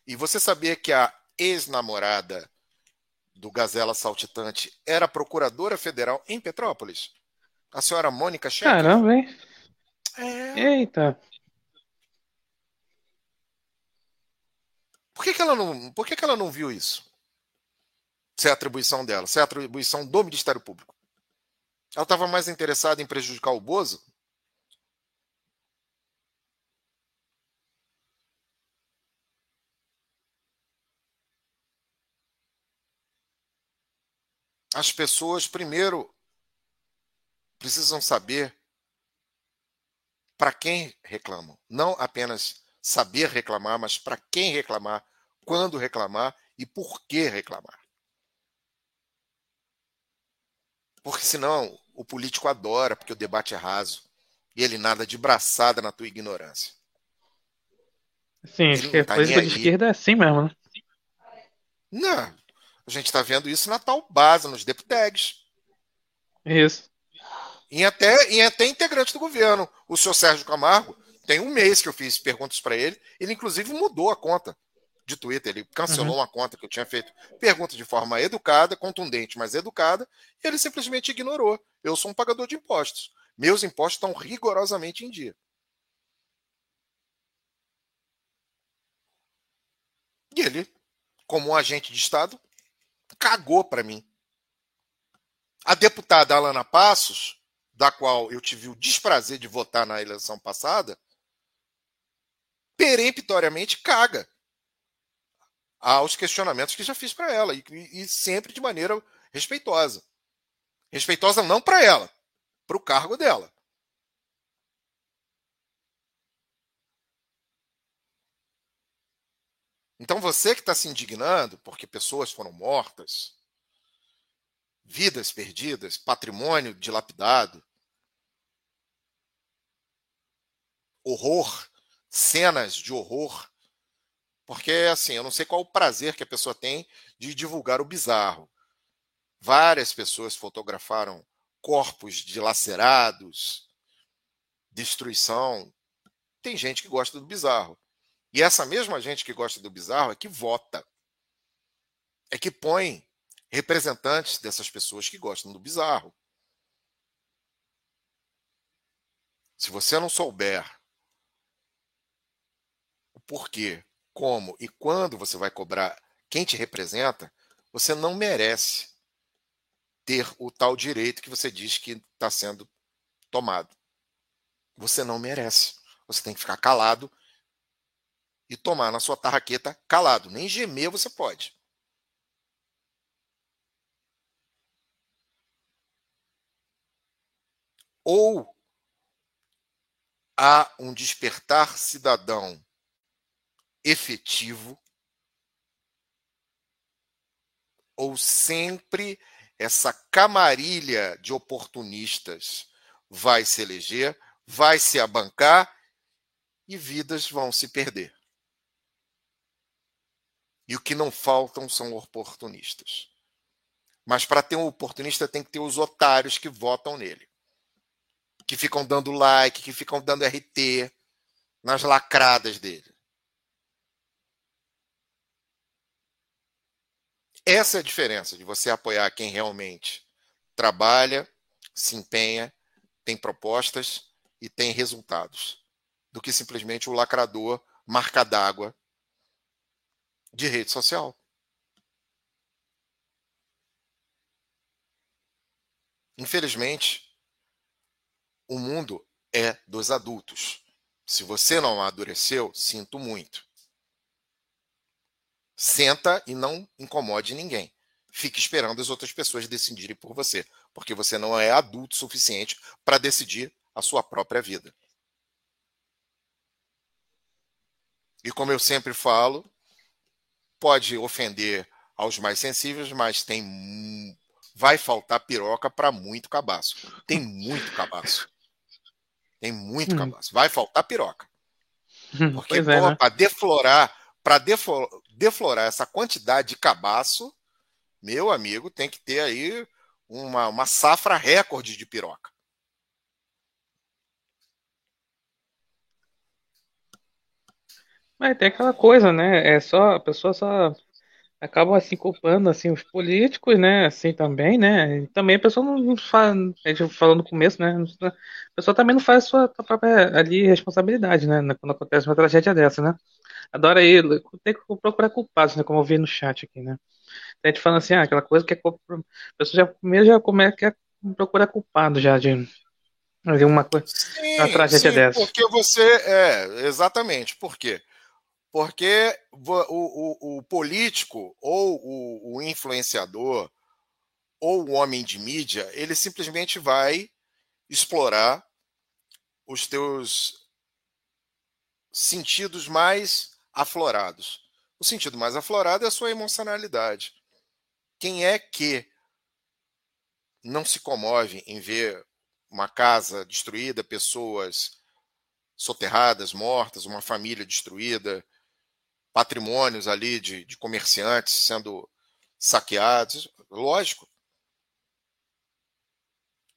E você sabia que a ex-namorada do Gazela Saltitante era procuradora federal em Petrópolis? A senhora Mônica Cheque? Caramba, hein? É. Eita. Por que, que ela não, por que, que ela não viu isso? Se é atribuição dela, se é atribuição do Ministério Público. Ela estava mais interessada em prejudicar o Bozo? As pessoas, primeiro, precisam saber para quem reclamam. Não apenas saber reclamar, mas para quem reclamar, quando reclamar e por que reclamar. Porque senão o político adora, porque o debate é raso. E ele nada de braçada na tua ignorância. Sim, a tá política de esquerda é assim mesmo, né? Não. A gente está vendo isso na tal base, nos deputados. Isso. E até, e até integrante do governo. O senhor Sérgio Camargo, tem um mês que eu fiz perguntas para ele. Ele, inclusive, mudou a conta de Twitter. Ele cancelou uhum. uma conta que eu tinha feito perguntas de forma educada, contundente, mas educada. E ele simplesmente ignorou. Eu sou um pagador de impostos. Meus impostos estão rigorosamente em dia. E ele, como um agente de Estado, cagou para mim. A deputada Alana Passos, da qual eu tive o desprazer de votar na eleição passada, peremptoriamente caga aos questionamentos que já fiz para ela e, e, sempre de maneira respeitosa. Respeitosa não para ela, para o cargo dela. Então você que está se indignando porque pessoas foram mortas, vidas perdidas, patrimônio dilapidado, horror, cenas de horror. Porque, assim, eu não sei qual o prazer que a pessoa tem de divulgar o bizarro. Várias pessoas fotografaram corpos dilacerados, destruição. Tem gente que gosta do bizarro. E essa mesma gente que gosta do bizarro é que vota. É que põe representantes dessas pessoas que gostam do bizarro. Se você não souber porquê, como e quando você vai cobrar quem te representa, você não merece ter o tal direito que você diz que está sendo tomado. Você não merece. Você tem que ficar calado e tomar na sua tarraqueta calado. Nem gemer você pode. Ou há um despertar cidadão efetivo ou sempre essa camarilha de oportunistas vai se eleger, vai se abancar e vidas vão se perder. E o que não faltam são oportunistas. Mas para ter um oportunista tem que ter os otários que votam nele. Que ficam dando like, que ficam dando RT nas lacradas dele. Essa é a diferença de você apoiar quem realmente trabalha, se empenha, tem propostas e tem resultados, do que simplesmente o lacrador marca d'água de rede social. Infelizmente, o mundo é dos adultos. Se você não amadureceu, sinto muito. Senta e não incomode ninguém. Fique esperando as outras pessoas decidirem por você, porque você não é adulto o suficiente para decidir a sua própria vida. E como eu sempre falo, pode ofender aos mais sensíveis, mas tem vai faltar piroca para muito cabaço. Tem muito cabaço. Tem muito hum. cabaço. Vai faltar piroca. Hum, Porque é, né? para deflorar, para deflorar essa quantidade de cabaço, meu amigo, tem que ter aí uma, uma safra recorde de piroca. Mas tem aquela coisa, né? É só a pessoa só acabam assim culpando assim os políticos, né? Assim também, né? E também a pessoa não, faz, a gente falou no começo, né? A pessoa também não faz a sua, própria ali responsabilidade, né? Quando acontece uma tragédia dessa, né? Adora aí, tem que procurar culpados, né? Como eu vi no chat aqui, né? Tem gente falando assim, ah, aquela coisa que é, a pessoa já primeiro já começa quer procurar culpado já de de uma coisa, sim, uma tragédia sim, dessa. Porque você é exatamente, por quê? Porque o, o, o político ou o, o influenciador ou o homem de mídia, ele simplesmente vai explorar os teus sentidos mais aflorados. O sentido mais aflorado é a sua emocionalidade. Quem é que não se comove em ver uma casa destruída, pessoas soterradas, mortas, uma família destruída, patrimônios ali de, de comerciantes sendo saqueados, lógico.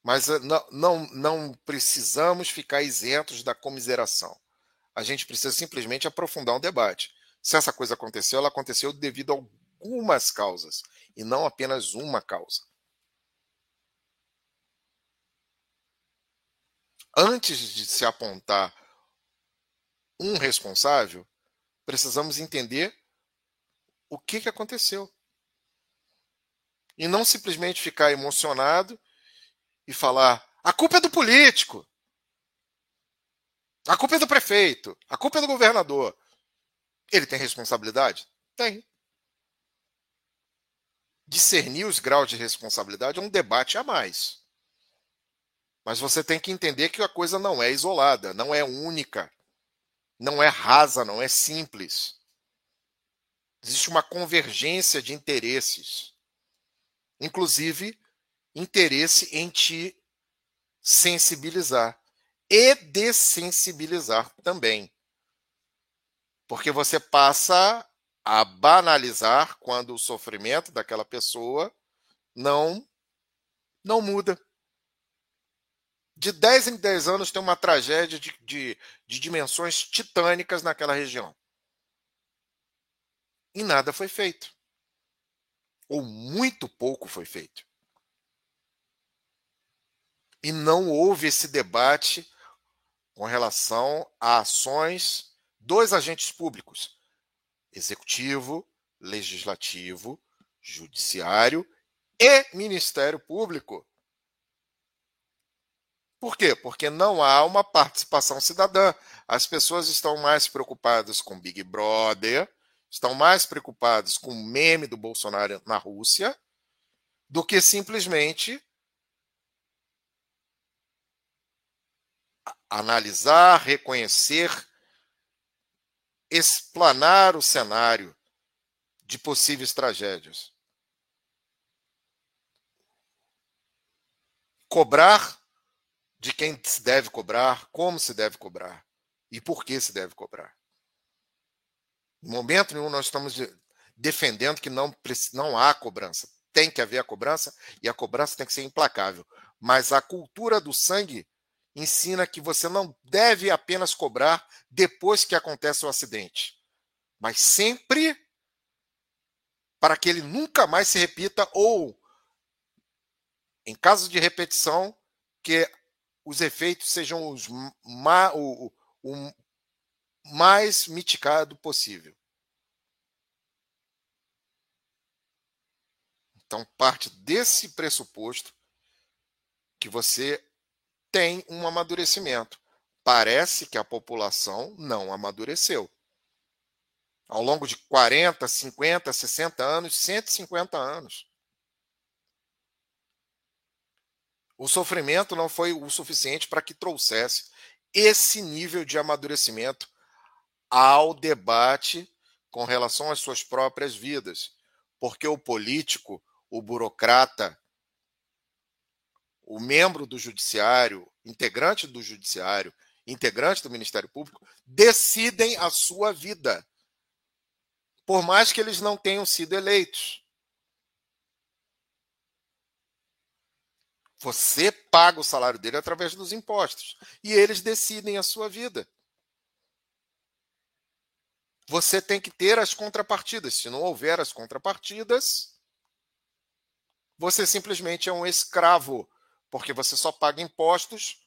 Mas eh, não, não, não precisamos ficar isentos da comiseração. A gente precisa simplesmente aprofundar um debate. Se essa coisa aconteceu, ela aconteceu devido a algumas causas e não apenas uma causa. Antes de se apontar um responsável, precisamos entender o que, que aconteceu. E não simplesmente ficar emocionado e falar: a culpa é do político, a culpa é do prefeito, a culpa é do governador. Ele tem responsabilidade? Tem. Discernir os graus de responsabilidade é um debate a mais. Mas você tem que entender que a coisa não é isolada, não é única não é rasa, não é simples. Existe uma convergência de interesses. Inclusive, interesse em te sensibilizar e dessensibilizar também. Porque você passa a banalizar quando o sofrimento daquela pessoa não não muda de 10 em 10 anos tem uma tragédia de, de, de dimensões titânicas naquela região. E nada foi feito. Ou muito pouco foi feito. E não houve esse debate com relação a ações dos agentes públicos: executivo, legislativo, judiciário e Ministério Público. Por quê? Porque não há uma participação cidadã. As pessoas estão mais preocupadas com Big Brother, estão mais preocupadas com o meme do Bolsonaro na Rússia, do que simplesmente analisar, reconhecer, explanar o cenário de possíveis tragédias. Cobrar de quem se deve cobrar, como se deve cobrar e por que se deve cobrar. Em momento nenhum nós estamos defendendo que não, não há cobrança. Tem que haver a cobrança e a cobrança tem que ser implacável. Mas a cultura do sangue ensina que você não deve apenas cobrar depois que acontece o acidente, mas sempre para que ele nunca mais se repita ou, em caso de repetição, que os efeitos sejam os ma, o, o mais mitigado possível. Então, parte desse pressuposto que você tem um amadurecimento. Parece que a população não amadureceu. Ao longo de 40, 50, 60 anos, 150 anos. O sofrimento não foi o suficiente para que trouxesse esse nível de amadurecimento ao debate com relação às suas próprias vidas, porque o político, o burocrata, o membro do judiciário, integrante do judiciário, integrante do Ministério Público, decidem a sua vida, por mais que eles não tenham sido eleitos. Você paga o salário dele através dos impostos. E eles decidem a sua vida. Você tem que ter as contrapartidas. Se não houver as contrapartidas, você simplesmente é um escravo, porque você só paga impostos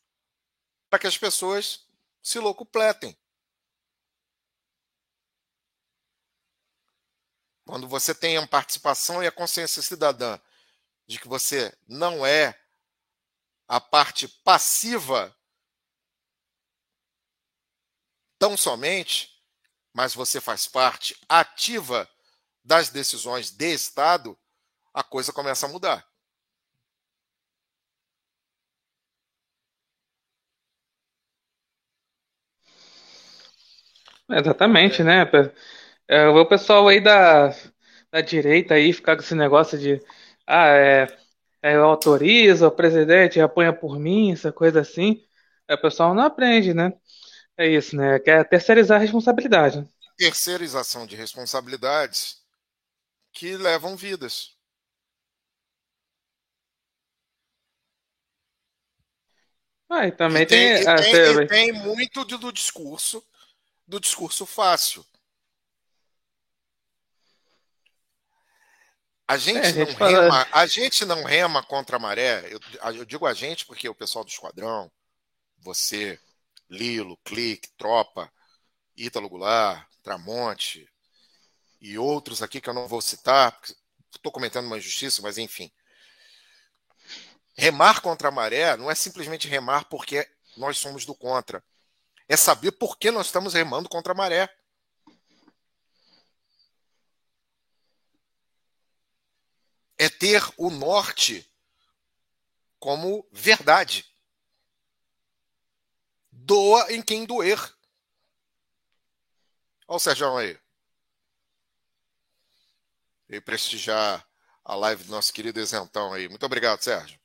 para que as pessoas se locupletem. Quando você tem a participação e a consciência cidadã de que você não é a parte passiva tão somente, mas você faz parte ativa das decisões de Estado, a coisa começa a mudar. Exatamente, né? É, o pessoal aí da, da direita aí ficar com esse negócio de ah, é, é, eu autorizo, o presidente apanha por mim, essa coisa assim. É, o pessoal não aprende, né? É isso, né? Quer terceirizar a responsabilidade. Terceirização de responsabilidades que levam vidas. Ah, e também e tem, tem, e tem, e tem muito do discurso, do discurso fácil. A gente, é, a, gente não fala... rema, a gente não rema contra a maré. Eu, eu, digo a gente porque o pessoal do esquadrão, você, Lilo, Clique, Tropa, Ítalo Goulart, Tramonte e outros aqui que eu não vou citar, estou comentando uma injustiça, mas enfim. Remar contra a maré não é simplesmente remar porque nós somos do contra. É saber por que nós estamos remando contra a maré. É ter o norte como verdade. Doa em quem doer. Olha o Sérgio aí. E prestigiar a live do nosso querido isentão aí. Muito obrigado, Sérgio.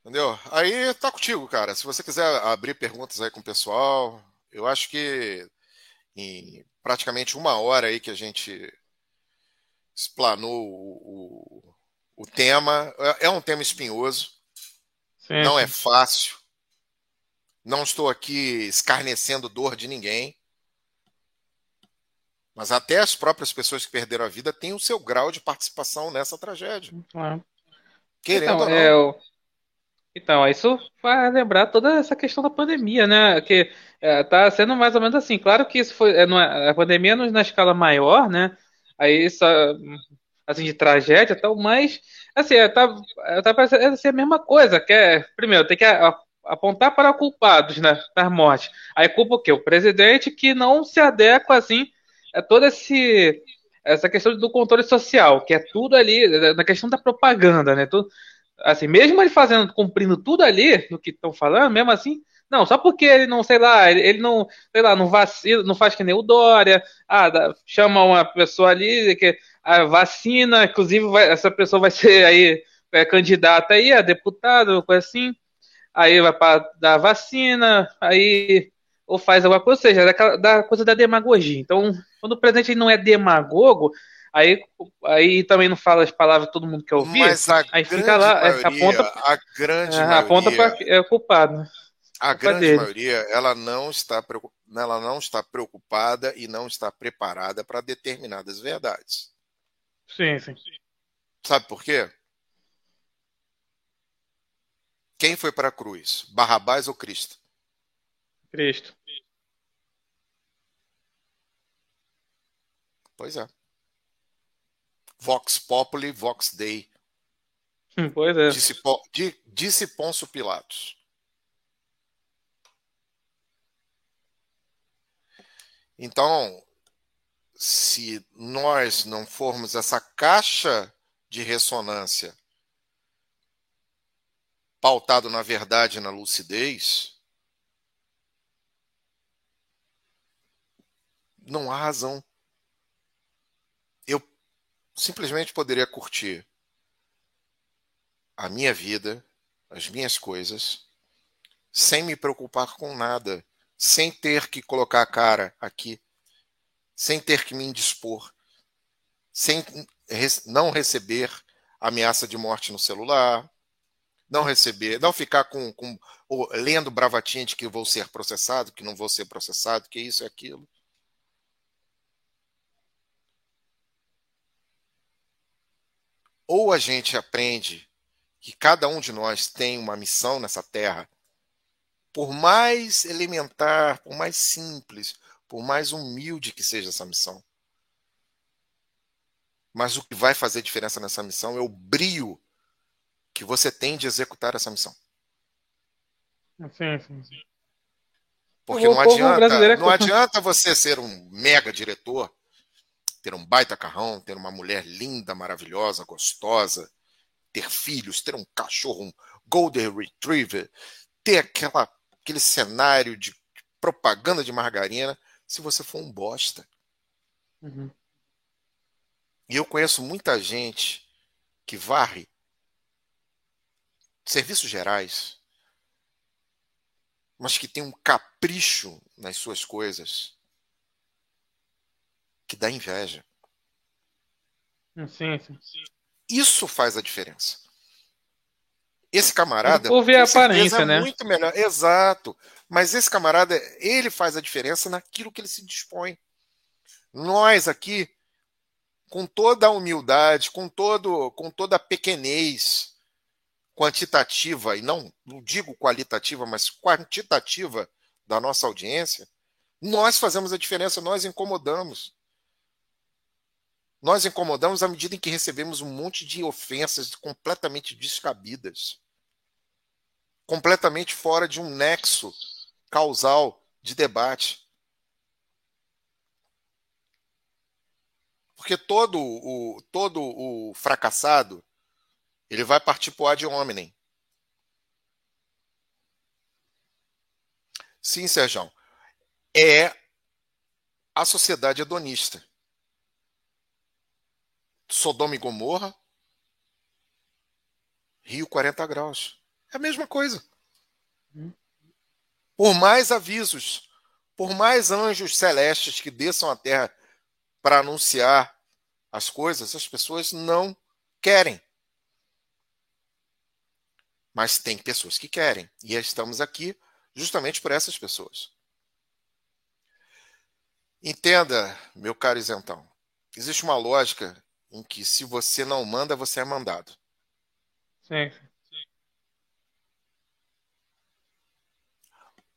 Entendeu? Aí tá contigo, cara. Se você quiser abrir perguntas aí com o pessoal, eu acho que em praticamente uma hora aí que a gente explanou o, o, o tema. É, é um tema espinhoso, sim, não é fácil. Não estou aqui escarnecendo dor de ninguém. Mas até as próprias pessoas que perderam a vida têm o seu grau de participação nessa tragédia. É. Querendo então, ou não. É. Então, isso vai lembrar toda essa questão da pandemia, né? Que é, tá sendo mais ou menos assim. Claro que isso foi, é, é, a pandemia na escala maior, né? Aí só, assim, de tragédia tal, mas, assim, tá, tá parecendo assim, a mesma coisa, que é, primeiro, tem que apontar para culpados, né, das mortes. Aí culpa o quê? O presidente que não se adequa, assim, a toda esse, essa questão do controle social, que é tudo ali, na questão da propaganda, né, tudo, assim, mesmo ele fazendo, cumprindo tudo ali, no que estão falando, mesmo assim, não, só porque ele não, sei lá, ele, não, sei lá, não vacina, não faz que nem o Dória, ah, chama uma pessoa ali que a vacina, inclusive vai, essa pessoa vai ser aí é, candidata aí a deputado, coisa assim, aí vai para dar vacina, aí ou faz alguma coisa, ou seja, da, da coisa da demagogia. Então, quando o presidente não é demagogo, aí, aí também não fala as palavras todo mundo quer ouvir, aí fica lá, maioria, aponta, a grande é, aponta para é, culpado a grande dele. maioria ela não está ela não está preocupada e não está preparada para determinadas verdades. Sim, sim. Sabe por quê? Quem foi para a cruz? Barrabás ou Cristo? Cristo. Pois é. Vox Populi, Vox Dei. Pois é. Disse, disse Pôncio Pilatos. Então, se nós não formos essa caixa de ressonância pautado na verdade e na lucidez, não há razão. Eu simplesmente poderia curtir a minha vida, as minhas coisas, sem me preocupar com nada, sem ter que colocar a cara aqui, sem ter que me indispor, sem não receber ameaça de morte no celular, não receber, não ficar com, com lendo bravatinha de que vou ser processado, que não vou ser processado, que isso e aquilo. Ou a gente aprende que cada um de nós tem uma missão nessa terra, por mais elementar, por mais simples, por mais humilde que seja essa missão. Mas o que vai fazer diferença nessa missão é o brio que você tem de executar essa missão. Sim, sim, sim. Porque não adianta, é não adianta você ser um mega diretor, ter um baita carrão, ter uma mulher linda, maravilhosa, gostosa, ter filhos, ter um cachorro, um golden retriever, ter aquela, aquele cenário de propaganda de margarina, se você for um bosta. Uhum. E eu conheço muita gente que varre serviços gerais, mas que tem um capricho nas suas coisas que dá inveja. Sim, sim. Isso faz a diferença. Esse camarada. Por ver a aparência, é né? Muito melhor. Exato. Mas esse camarada, ele faz a diferença naquilo que ele se dispõe. Nós aqui, com toda a humildade, com, todo, com toda a pequenez quantitativa, e não, não digo qualitativa, mas quantitativa da nossa audiência, nós fazemos a diferença, nós incomodamos. Nós incomodamos à medida em que recebemos um monte de ofensas completamente descabidas, completamente fora de um nexo causal de debate. Porque todo o, todo o fracassado ele vai partir para o ad hominem. Sim, Sérgio. É a sociedade hedonista. Sodoma e Gomorra, Rio 40 graus. É a mesma coisa. Por mais avisos, por mais anjos celestes que desçam à terra para anunciar as coisas, as pessoas não querem. Mas tem pessoas que querem. E estamos aqui justamente por essas pessoas. Entenda, meu caro isentão, existe uma lógica em que se você não manda, você é mandado. Sim.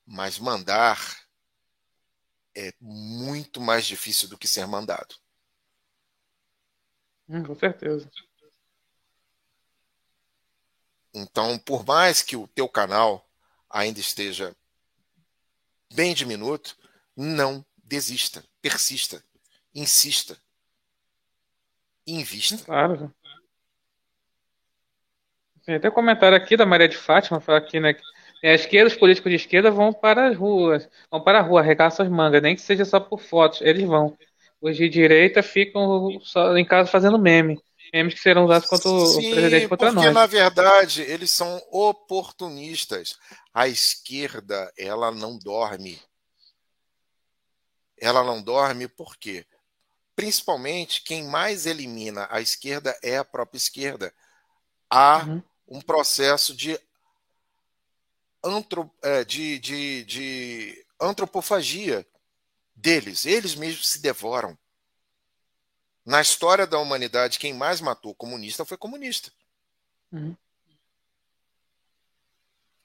Mas mandar é muito mais difícil do que ser mandado. Hum, com certeza. Então, por mais que o teu canal ainda esteja bem diminuto, não desista, persista, insista invista. Claro. Tem até comentário aqui da Maria de Fátima, fala aqui, né? Que a esquerda, os políticos de esquerda vão para as ruas, vão para a rua, arregaçam as mangas, nem que seja só por fotos, eles vão. Os de direita ficam só em casa fazendo meme. Memes que serão usados contra Sim, o presidente contra porque, nós. na verdade, eles são oportunistas. A esquerda, ela não dorme. Ela não dorme por quê? principalmente quem mais elimina a esquerda é a própria esquerda. Há uhum. um processo de, antro, é, de, de, de antropofagia deles. Eles mesmos se devoram. Na história da humanidade, quem mais matou comunista foi comunista. Uhum.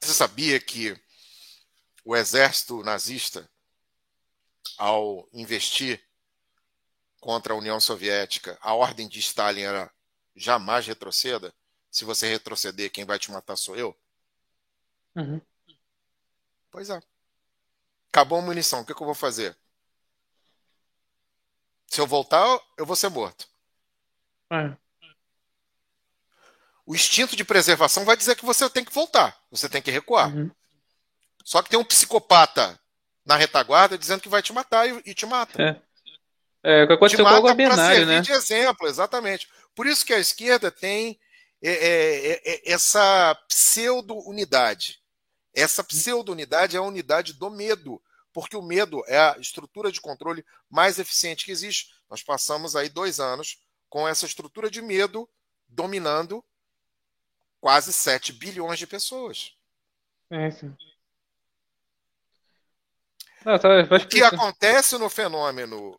Você sabia que o exército nazista, ao investir contra a União Soviética, a ordem de Stalin era jamais retroceda. Se você retroceder, quem vai te matar sou eu. Uhum. Pois é. Acabou a munição, o que, que eu vou fazer? Se eu voltar, eu vou ser morto. É. O instinto de preservação vai dizer que você tem que voltar, você tem que recuar. Uhum. Só que tem um psicopata na retaguarda dizendo que vai te matar e, e te mata. É. É, o que aconteceu com o Benário, né? de exemplo, exatamente. Por isso que a esquerda tem é, é, é, é essa pseudo-unidade. Essa pseudo-unidade é a unidade do medo, porque o medo é a estrutura de controle mais eficiente que existe. Nós passamos aí dois anos com essa estrutura de medo dominando quase 7 bilhões de pessoas. É, sim. Não, tá, o que acontece no fenômeno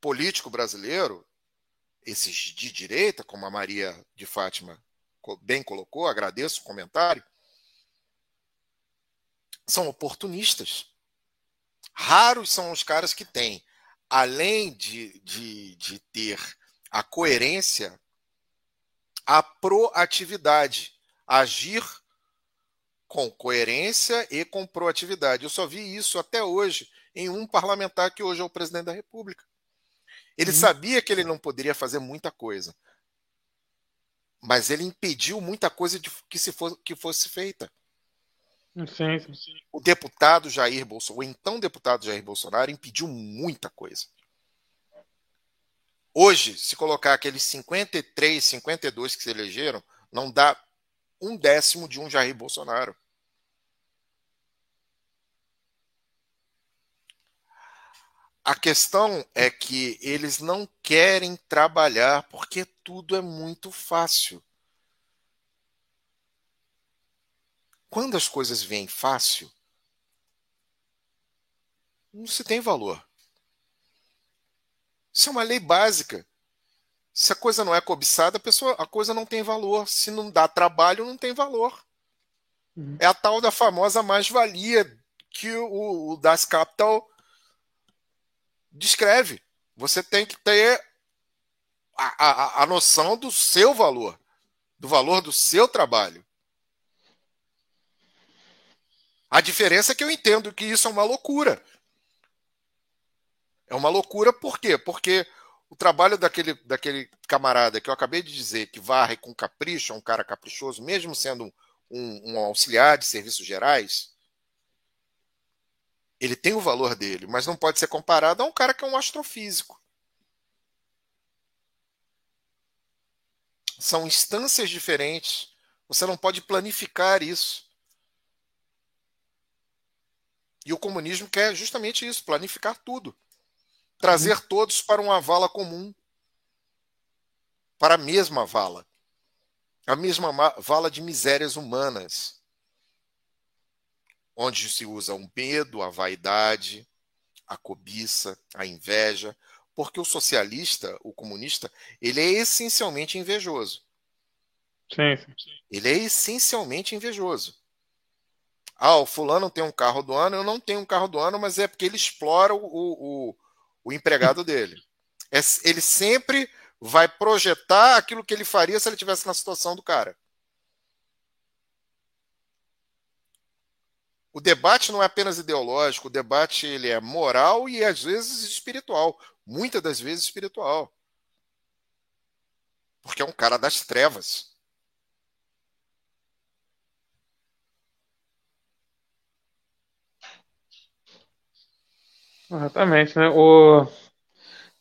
político brasileiro, esses de direita, como a Maria de Fátima bem colocou, agradeço o comentário, são oportunistas. Raros são os caras que têm, além de, de, de ter a coerência, a proatividade, agir com coerência e com proatividade. Eu só vi isso até hoje em um parlamentar que hoje é o presidente da República. Ele uhum. sabia que ele não poderia fazer muita coisa, mas ele impediu muita coisa de que, se for, que fosse feita. Sim, sim. O deputado Jair Bolsonaro, o então deputado Jair Bolsonaro, impediu muita coisa. Hoje, se colocar aqueles 53, 52 que se elegeram, não dá um décimo de um Jair Bolsonaro. A questão é que eles não querem trabalhar porque tudo é muito fácil. Quando as coisas vêm fácil, não se tem valor. Isso é uma lei básica. Se a coisa não é cobiçada, a, pessoa, a coisa não tem valor. Se não dá trabalho, não tem valor. Uhum. É a tal da famosa mais-valia que o, o Das Capital descreve. Você tem que ter a, a, a noção do seu valor, do valor do seu trabalho. A diferença é que eu entendo que isso é uma loucura. É uma loucura por quê? Porque o trabalho daquele, daquele camarada que eu acabei de dizer, que varre com capricho, é um cara caprichoso, mesmo sendo um, um, um auxiliar de serviços gerais, ele tem o valor dele, mas não pode ser comparado a um cara que é um astrofísico. São instâncias diferentes. Você não pode planificar isso. E o comunismo quer justamente isso, planificar tudo trazer uhum. todos para uma vala comum, para a mesma vala, a mesma vala de misérias humanas, onde se usa o medo, a vaidade, a cobiça, a inveja, porque o socialista, o comunista, ele é essencialmente invejoso. Sim, sim. Ele é essencialmente invejoso. Ah, o fulano tem um carro do ano, eu não tenho um carro do ano, mas é porque ele explora o, o, o empregado dele. É, ele sempre vai projetar aquilo que ele faria se ele tivesse na situação do cara. O debate não é apenas ideológico, o debate ele é moral e às vezes espiritual, muitas das vezes espiritual. Porque é um cara das trevas. Exatamente, né? O...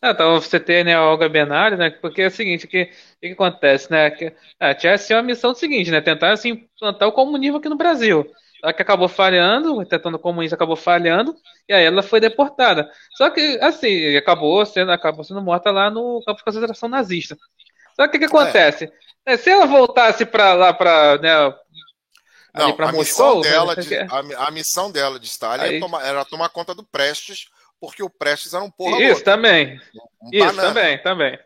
Ah, então você tem né, a Olga Benário, né? Porque é o seguinte, que, o que, que acontece, né? Que, ah, tinha assim, uma missão seguinte, né? Tentar assim, implantar o comunismo aqui no Brasil. Só que acabou falhando, tentando o comunismo acabou falhando, e aí ela foi deportada. Só que, assim, acabou sendo, acabou sendo morta lá no campo de concentração nazista. Só que o que acontece? É. É, se ela voltasse para lá, para né, não, a Moscou, missão dela de, a, a, missão dela de Stalin era, tomar, era tomar conta do Prestes porque o Prestes era um porra Isso, também. Um Isso, banana. também, também.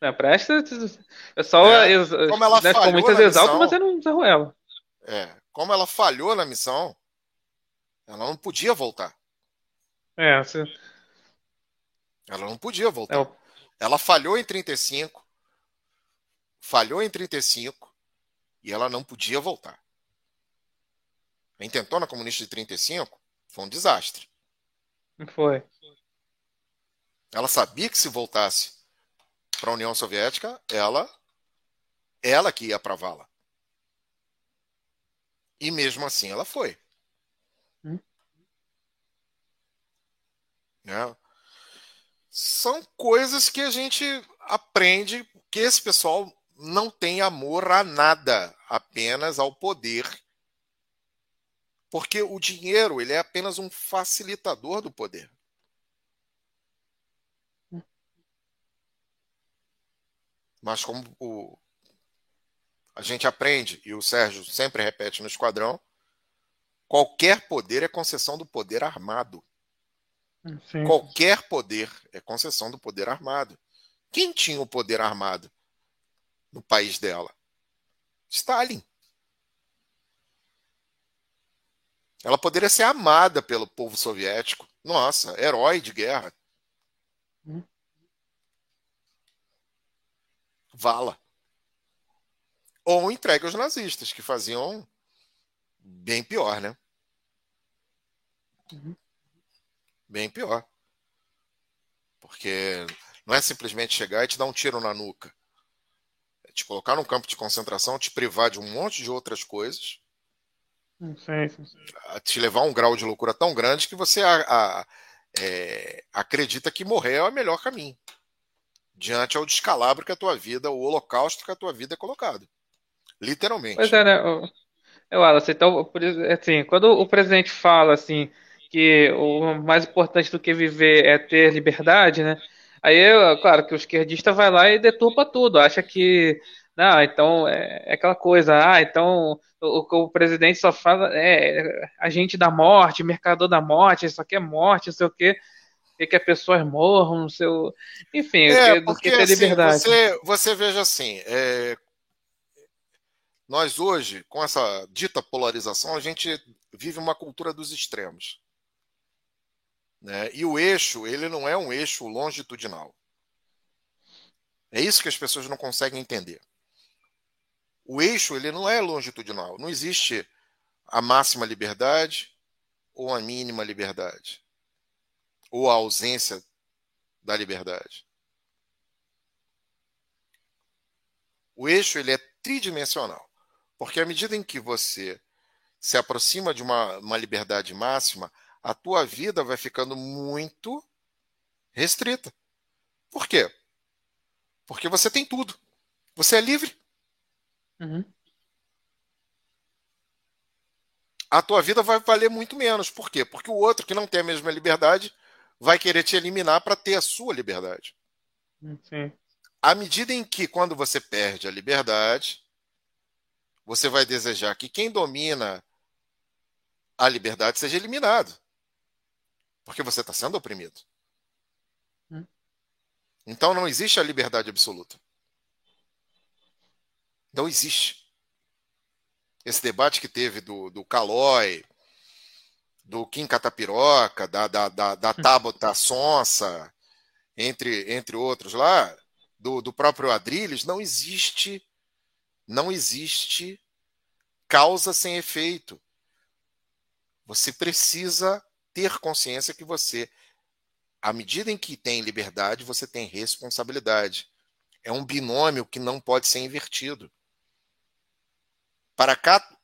Não, Prestes, é só é, como ela né, falhou muitas exaltam, mas era um Zé Ruela. É, como ela falhou na missão, ela não podia voltar. É, se... Ela não podia voltar. É, ela falhou em 35, falhou em 35 e ela não podia voltar. A intentona comunista de 35 foi um desastre. Foi. Ela sabia que se voltasse para a União Soviética, ela ela que ia para a vala. E mesmo assim ela foi. Hum. Né? São coisas que a gente aprende que esse pessoal não tem amor a nada, apenas ao poder. Porque o dinheiro ele é apenas um facilitador do poder. Mas como o, a gente aprende, e o Sérgio sempre repete no esquadrão, qualquer poder é concessão do poder armado. Sim. Qualquer poder é concessão do poder armado. Quem tinha o poder armado no país dela? Stalin. Ela poderia ser amada pelo povo soviético. Nossa, herói de guerra. Hum. vala. Ou entregue aos nazistas, que faziam bem pior, né? Uhum. Bem pior. Porque não é simplesmente chegar e te dar um tiro na nuca. É te colocar num campo de concentração, te privar de um monte de outras coisas. Te levar a um grau de loucura tão grande que você a, a, é, acredita que morrer é o melhor caminho diante ao descalabro que a tua vida, o holocausto que a tua vida é colocado. Literalmente. Pois é, né? Eu, Wallace, então, assim, quando o presidente fala assim que o mais importante do que viver é ter liberdade, né? Aí, claro, que o esquerdista vai lá e deturpa tudo, acha que não, então é, é aquela coisa, ah, então o, o presidente só fala é agente da morte, mercador da morte, isso aqui é morte, não sei o quê que as pessoas morram, seu. Enfim, é, do porque, que ter assim, liberdade. Você, você veja assim, é... nós hoje, com essa dita polarização, a gente vive uma cultura dos extremos. Né? E o eixo, ele não é um eixo longitudinal. É isso que as pessoas não conseguem entender. O eixo, ele não é longitudinal. Não existe a máxima liberdade ou a mínima liberdade ou a ausência da liberdade. O eixo ele é tridimensional, porque à medida em que você se aproxima de uma, uma liberdade máxima, a tua vida vai ficando muito restrita. Por quê? Porque você tem tudo. Você é livre. Uhum. A tua vida vai valer muito menos. Por quê? Porque o outro que não tem a mesma liberdade vai querer te eliminar para ter a sua liberdade. Sim. À medida em que, quando você perde a liberdade, você vai desejar que quem domina a liberdade seja eliminado. Porque você está sendo oprimido. Hum. Então não existe a liberdade absoluta. Não existe. Esse debate que teve do, do Calói, do Kim Catapiroca, da, da, da, da Tabata Sonsa, entre, entre outros lá, do, do próprio Adrilles, não existe, não existe causa sem efeito. Você precisa ter consciência que você, à medida em que tem liberdade, você tem responsabilidade. É um binômio que não pode ser invertido. Para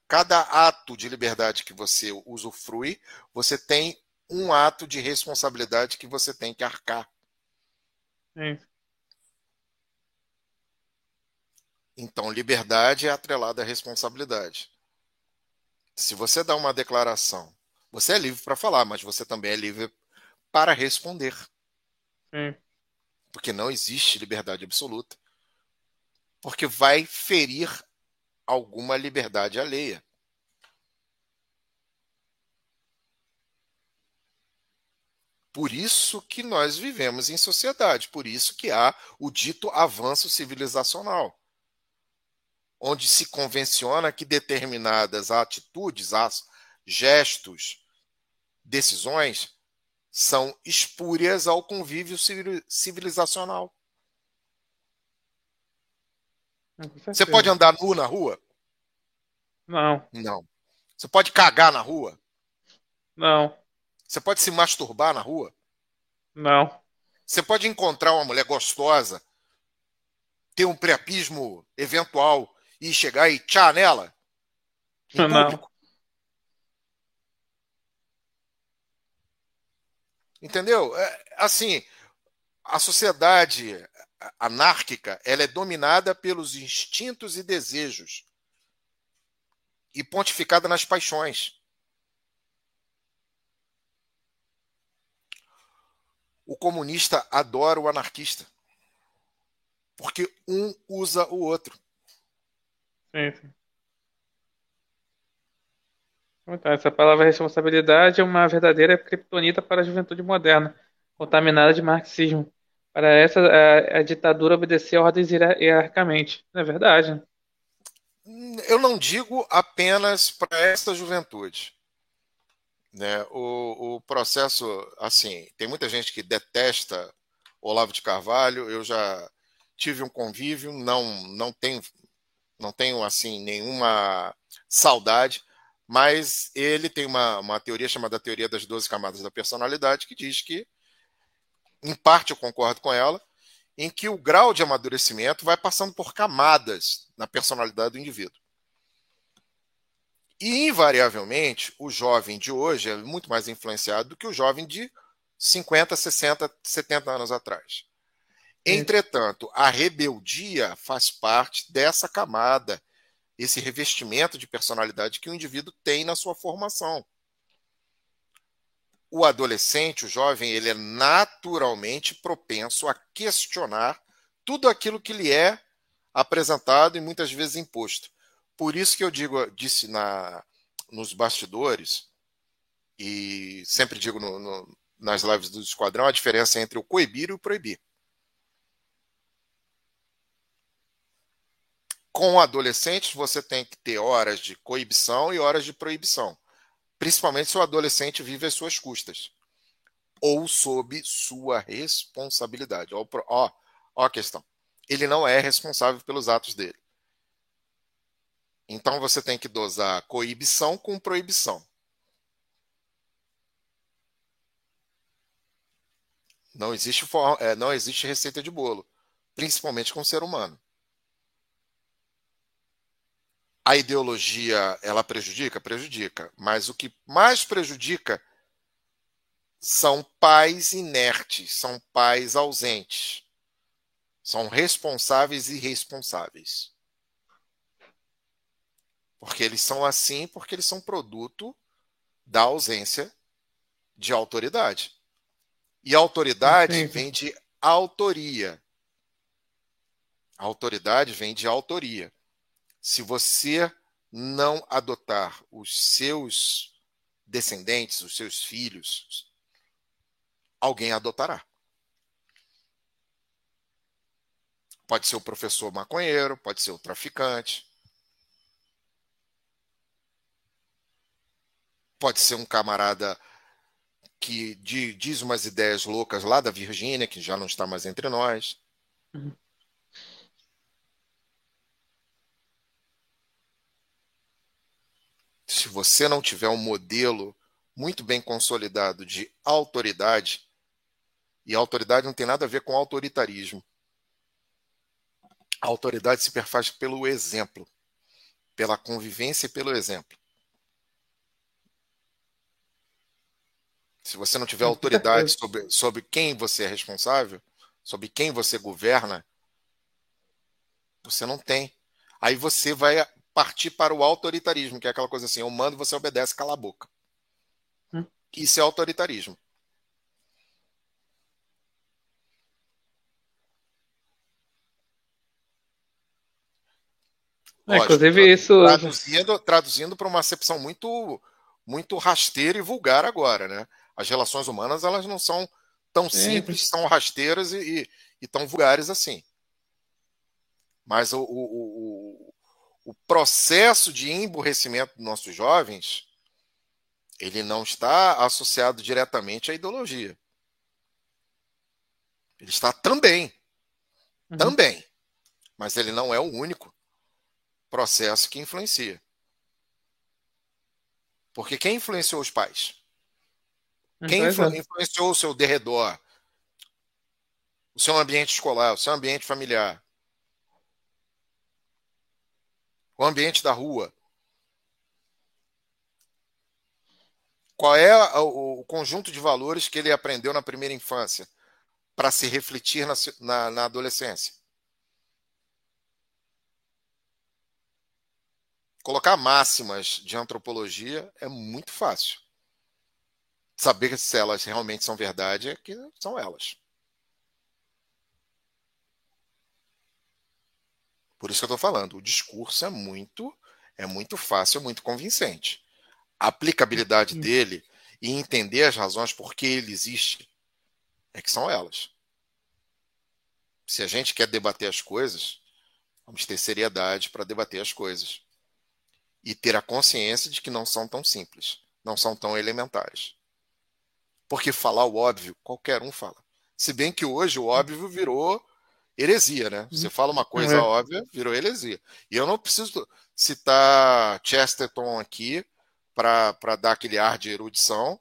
cada ato de liberdade que você usufrui, você tem um ato de responsabilidade que você tem que arcar. Sim. Então, liberdade é atrelada à responsabilidade. Se você dá uma declaração, você é livre para falar, mas você também é livre para responder. Sim. Porque não existe liberdade absoluta. Porque vai ferir alguma liberdade alheia. Por isso que nós vivemos em sociedade, por isso que há o dito avanço civilizacional, onde se convenciona que determinadas atitudes, gestos, decisões são espúrias ao convívio civilizacional. Você pode andar nu na rua? Não. Não. Você pode cagar na rua? Não. Você pode se masturbar na rua? Não. Você pode encontrar uma mulher gostosa, ter um preapismo eventual e chegar e tchá nela? Não. Entendeu? É, assim, a sociedade anárquica ela é dominada pelos instintos e desejos e pontificada nas paixões. O comunista adora o anarquista. Porque um usa o outro. Sim. Então, essa palavra responsabilidade é uma verdadeira criptonita para a juventude moderna, contaminada de marxismo. Para essa, a, a ditadura obedecia ordens hierarquicamente. Não é verdade? Eu não digo apenas para essa juventude. Né? O, o processo, assim, tem muita gente que detesta Olavo de Carvalho. Eu já tive um convívio, não, não tenho, não tenho assim nenhuma saudade, mas ele tem uma, uma teoria chamada teoria das 12 camadas da personalidade que diz que, em parte eu concordo com ela, em que o grau de amadurecimento vai passando por camadas na personalidade do indivíduo. E, invariavelmente, o jovem de hoje é muito mais influenciado do que o jovem de 50, 60, 70 anos atrás. Entretanto, a rebeldia faz parte dessa camada, esse revestimento de personalidade que o indivíduo tem na sua formação. O adolescente, o jovem, ele é naturalmente propenso a questionar tudo aquilo que lhe é apresentado e muitas vezes imposto. Por isso que eu digo, disse na, nos bastidores, e sempre digo no, no, nas lives do Esquadrão, a diferença entre o coibir e o proibir. Com adolescentes, você tem que ter horas de coibição e horas de proibição. Principalmente se o adolescente vive às suas custas. Ou sob sua responsabilidade. Ó, ó, ó a questão. Ele não é responsável pelos atos dele. Então você tem que dosar coibição com proibição. Não existe, é, não existe receita de bolo, principalmente com o ser humano. A ideologia, ela prejudica? Prejudica. Mas o que mais prejudica são pais inertes, são pais ausentes. São responsáveis e irresponsáveis. Porque eles são assim, porque eles são produto da ausência de autoridade. E autoridade Entendi. vem de autoria. A autoridade vem de autoria. Se você não adotar os seus descendentes, os seus filhos, alguém adotará. Pode ser o professor maconheiro, pode ser o traficante, pode ser um camarada que diz umas ideias loucas lá da Virgínia, que já não está mais entre nós. Uhum. Se você não tiver um modelo muito bem consolidado de autoridade, e autoridade não tem nada a ver com autoritarismo. A autoridade se perfaz pelo exemplo, pela convivência e pelo exemplo. Se você não tiver autoridade sobre, sobre quem você é responsável, sobre quem você governa, você não tem. Aí você vai partir para o autoritarismo, que é aquela coisa assim: eu mando, você obedece, cala a boca. Hum. Isso é autoritarismo. É, Lógico, inclusive isso. Traduzindo, traduzindo para uma acepção muito, muito rasteira e vulgar agora, né? as relações humanas elas não são tão simples, são rasteiras e, e, e tão vulgares assim. Mas o, o, o, o processo de emburrecimento dos nossos jovens ele não está associado diretamente à ideologia. Ele está também. Uhum. Também. Mas ele não é o único processo que influencia. Porque quem influenciou os pais? Quem influ influenciou o seu derredor? O seu ambiente escolar, o seu ambiente familiar? O ambiente da rua? Qual é o conjunto de valores que ele aprendeu na primeira infância? para se refletir na, na, na adolescência. Colocar máximas de antropologia é muito fácil. Saber se elas realmente são verdade é que são elas. Por isso que eu estou falando, o discurso é muito, é muito fácil, muito convincente. A aplicabilidade uhum. dele e entender as razões por que ele existe é que são elas. Se a gente quer debater as coisas, vamos ter seriedade para debater as coisas e ter a consciência de que não são tão simples, não são tão elementares. Porque falar o óbvio, qualquer um fala. Se bem que hoje o óbvio virou heresia, né? Você fala uma coisa é. óbvia, virou heresia. E eu não preciso citar Chesterton aqui para dar aquele ar de erudição,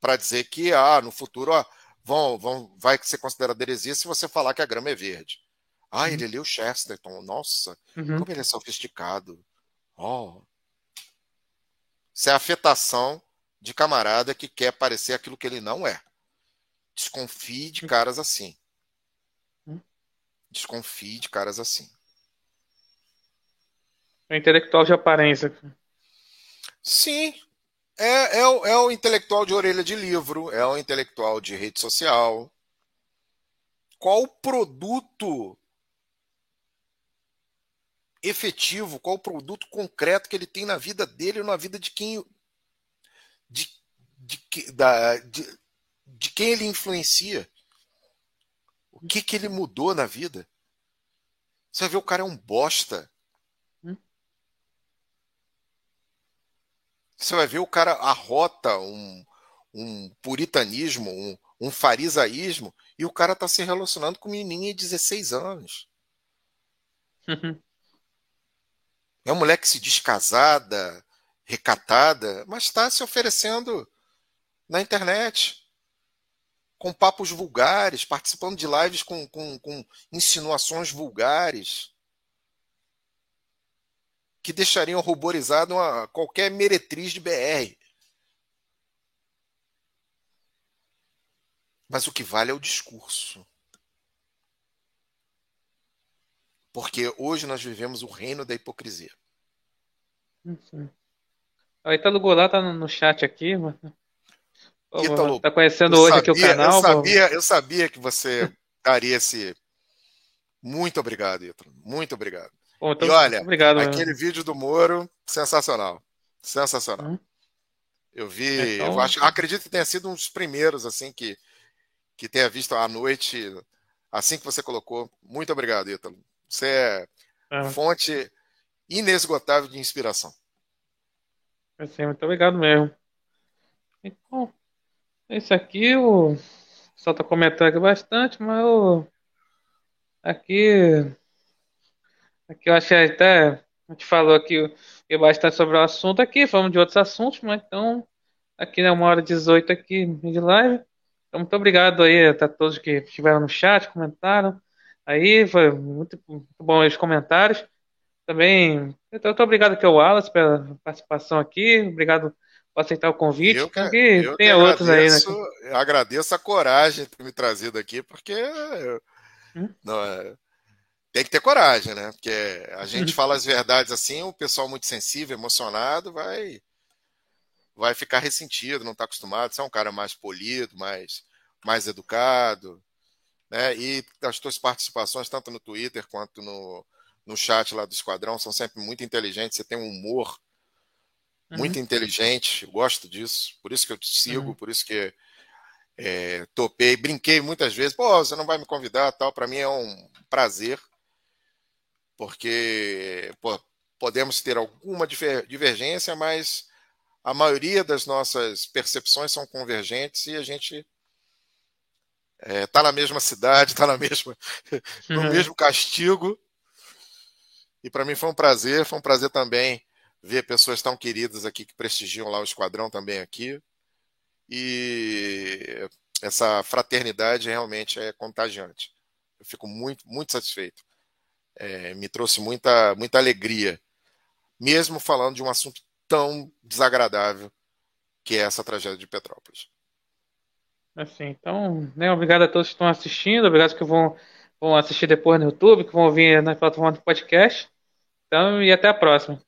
para dizer que ah, no futuro ó, vão, vão, vai ser considerado heresia se você falar que a grama é verde. Ah, uhum. ele leu Chesterton. Nossa, uhum. como ele é sofisticado. Oh. Isso é afetação de camarada que quer parecer aquilo que ele não é. Desconfie de caras assim. Desconfie de caras assim. É intelectual de aparência. Sim. É, é, o, é o intelectual de orelha de livro, é o intelectual de rede social. Qual o produto efetivo, qual o produto concreto que ele tem na vida dele ou na vida de quem de, de, da, de, de quem ele influencia? O que, que ele mudou na vida? Você vai ver o cara é um bosta. Hum? Você vai ver o cara arrota um, um puritanismo, um, um farisaísmo, e o cara está se relacionando com menininha de 16 anos. É uma mulher que se diz casada, recatada, mas está se oferecendo na internet com papos vulgares, participando de lives com, com, com insinuações vulgares que deixariam ruborizado uma, qualquer meretriz de BR. Mas o que vale é o discurso. Porque hoje nós vivemos o reino da hipocrisia. Uhum. O Italo Goulart tá no chat aqui, mano. Ítalo, tá conhecendo hoje sabia, aqui o canal? Eu sabia, eu sabia que você daria esse. Muito obrigado, Ítalo. Muito obrigado. Bom, então, e olha, obrigado, aquele vídeo do Moro, sensacional. Sensacional. Hum. Eu vi, então... eu acho, acredito que tenha sido um dos primeiros assim que que tenha visto à noite, assim que você colocou. Muito obrigado, Ítalo. Você é, é. fonte inesgotável de inspiração. É sim, muito obrigado mesmo. Então, esse aqui o pessoal está comentando aqui bastante, mas o aqui aqui eu achei até a gente falou aqui bastante sobre o assunto aqui, falamos de outros assuntos, mas então aqui é uma hora e 18 aqui de live. Então, muito obrigado aí a todos que estiveram no chat, comentaram. Aí foi muito, muito bom os comentários. Também, então, muito obrigado aqui ao Wallace pela participação aqui. Obrigado por aceitar o convite. Eu, que, eu tem outros aí, né? Eu agradeço a coragem de ter me trazido aqui, porque eu, hum? não, é, tem que ter coragem, né? Porque a gente fala as verdades assim, o pessoal muito sensível, emocionado, vai vai ficar ressentido, não está acostumado. Você é um cara mais polido, mais, mais educado. Né? E as tuas participações, tanto no Twitter quanto no, no chat lá do Esquadrão, são sempre muito inteligentes. Você tem um humor muito uhum. inteligente, gosto disso, por isso que eu te sigo, uhum. por isso que é, topei, brinquei muitas vezes, pô, você não vai me convidar, tal, para mim é um prazer, porque pô, podemos ter alguma divergência, mas a maioria das nossas percepções são convergentes e a gente está é, na mesma cidade, está na mesma, no uhum. mesmo castigo. E para mim foi um prazer, foi um prazer também ver pessoas tão queridas aqui que prestigiam lá o esquadrão também aqui. E essa fraternidade realmente é contagiante. Eu fico muito, muito satisfeito. É, me trouxe muita, muita alegria, mesmo falando de um assunto tão desagradável que é essa tragédia de Petrópolis. Assim, então, né, obrigado a todos que estão assistindo, obrigado que vão, vão assistir depois no YouTube, que vão ouvir na plataforma do podcast. Então, e até a próxima.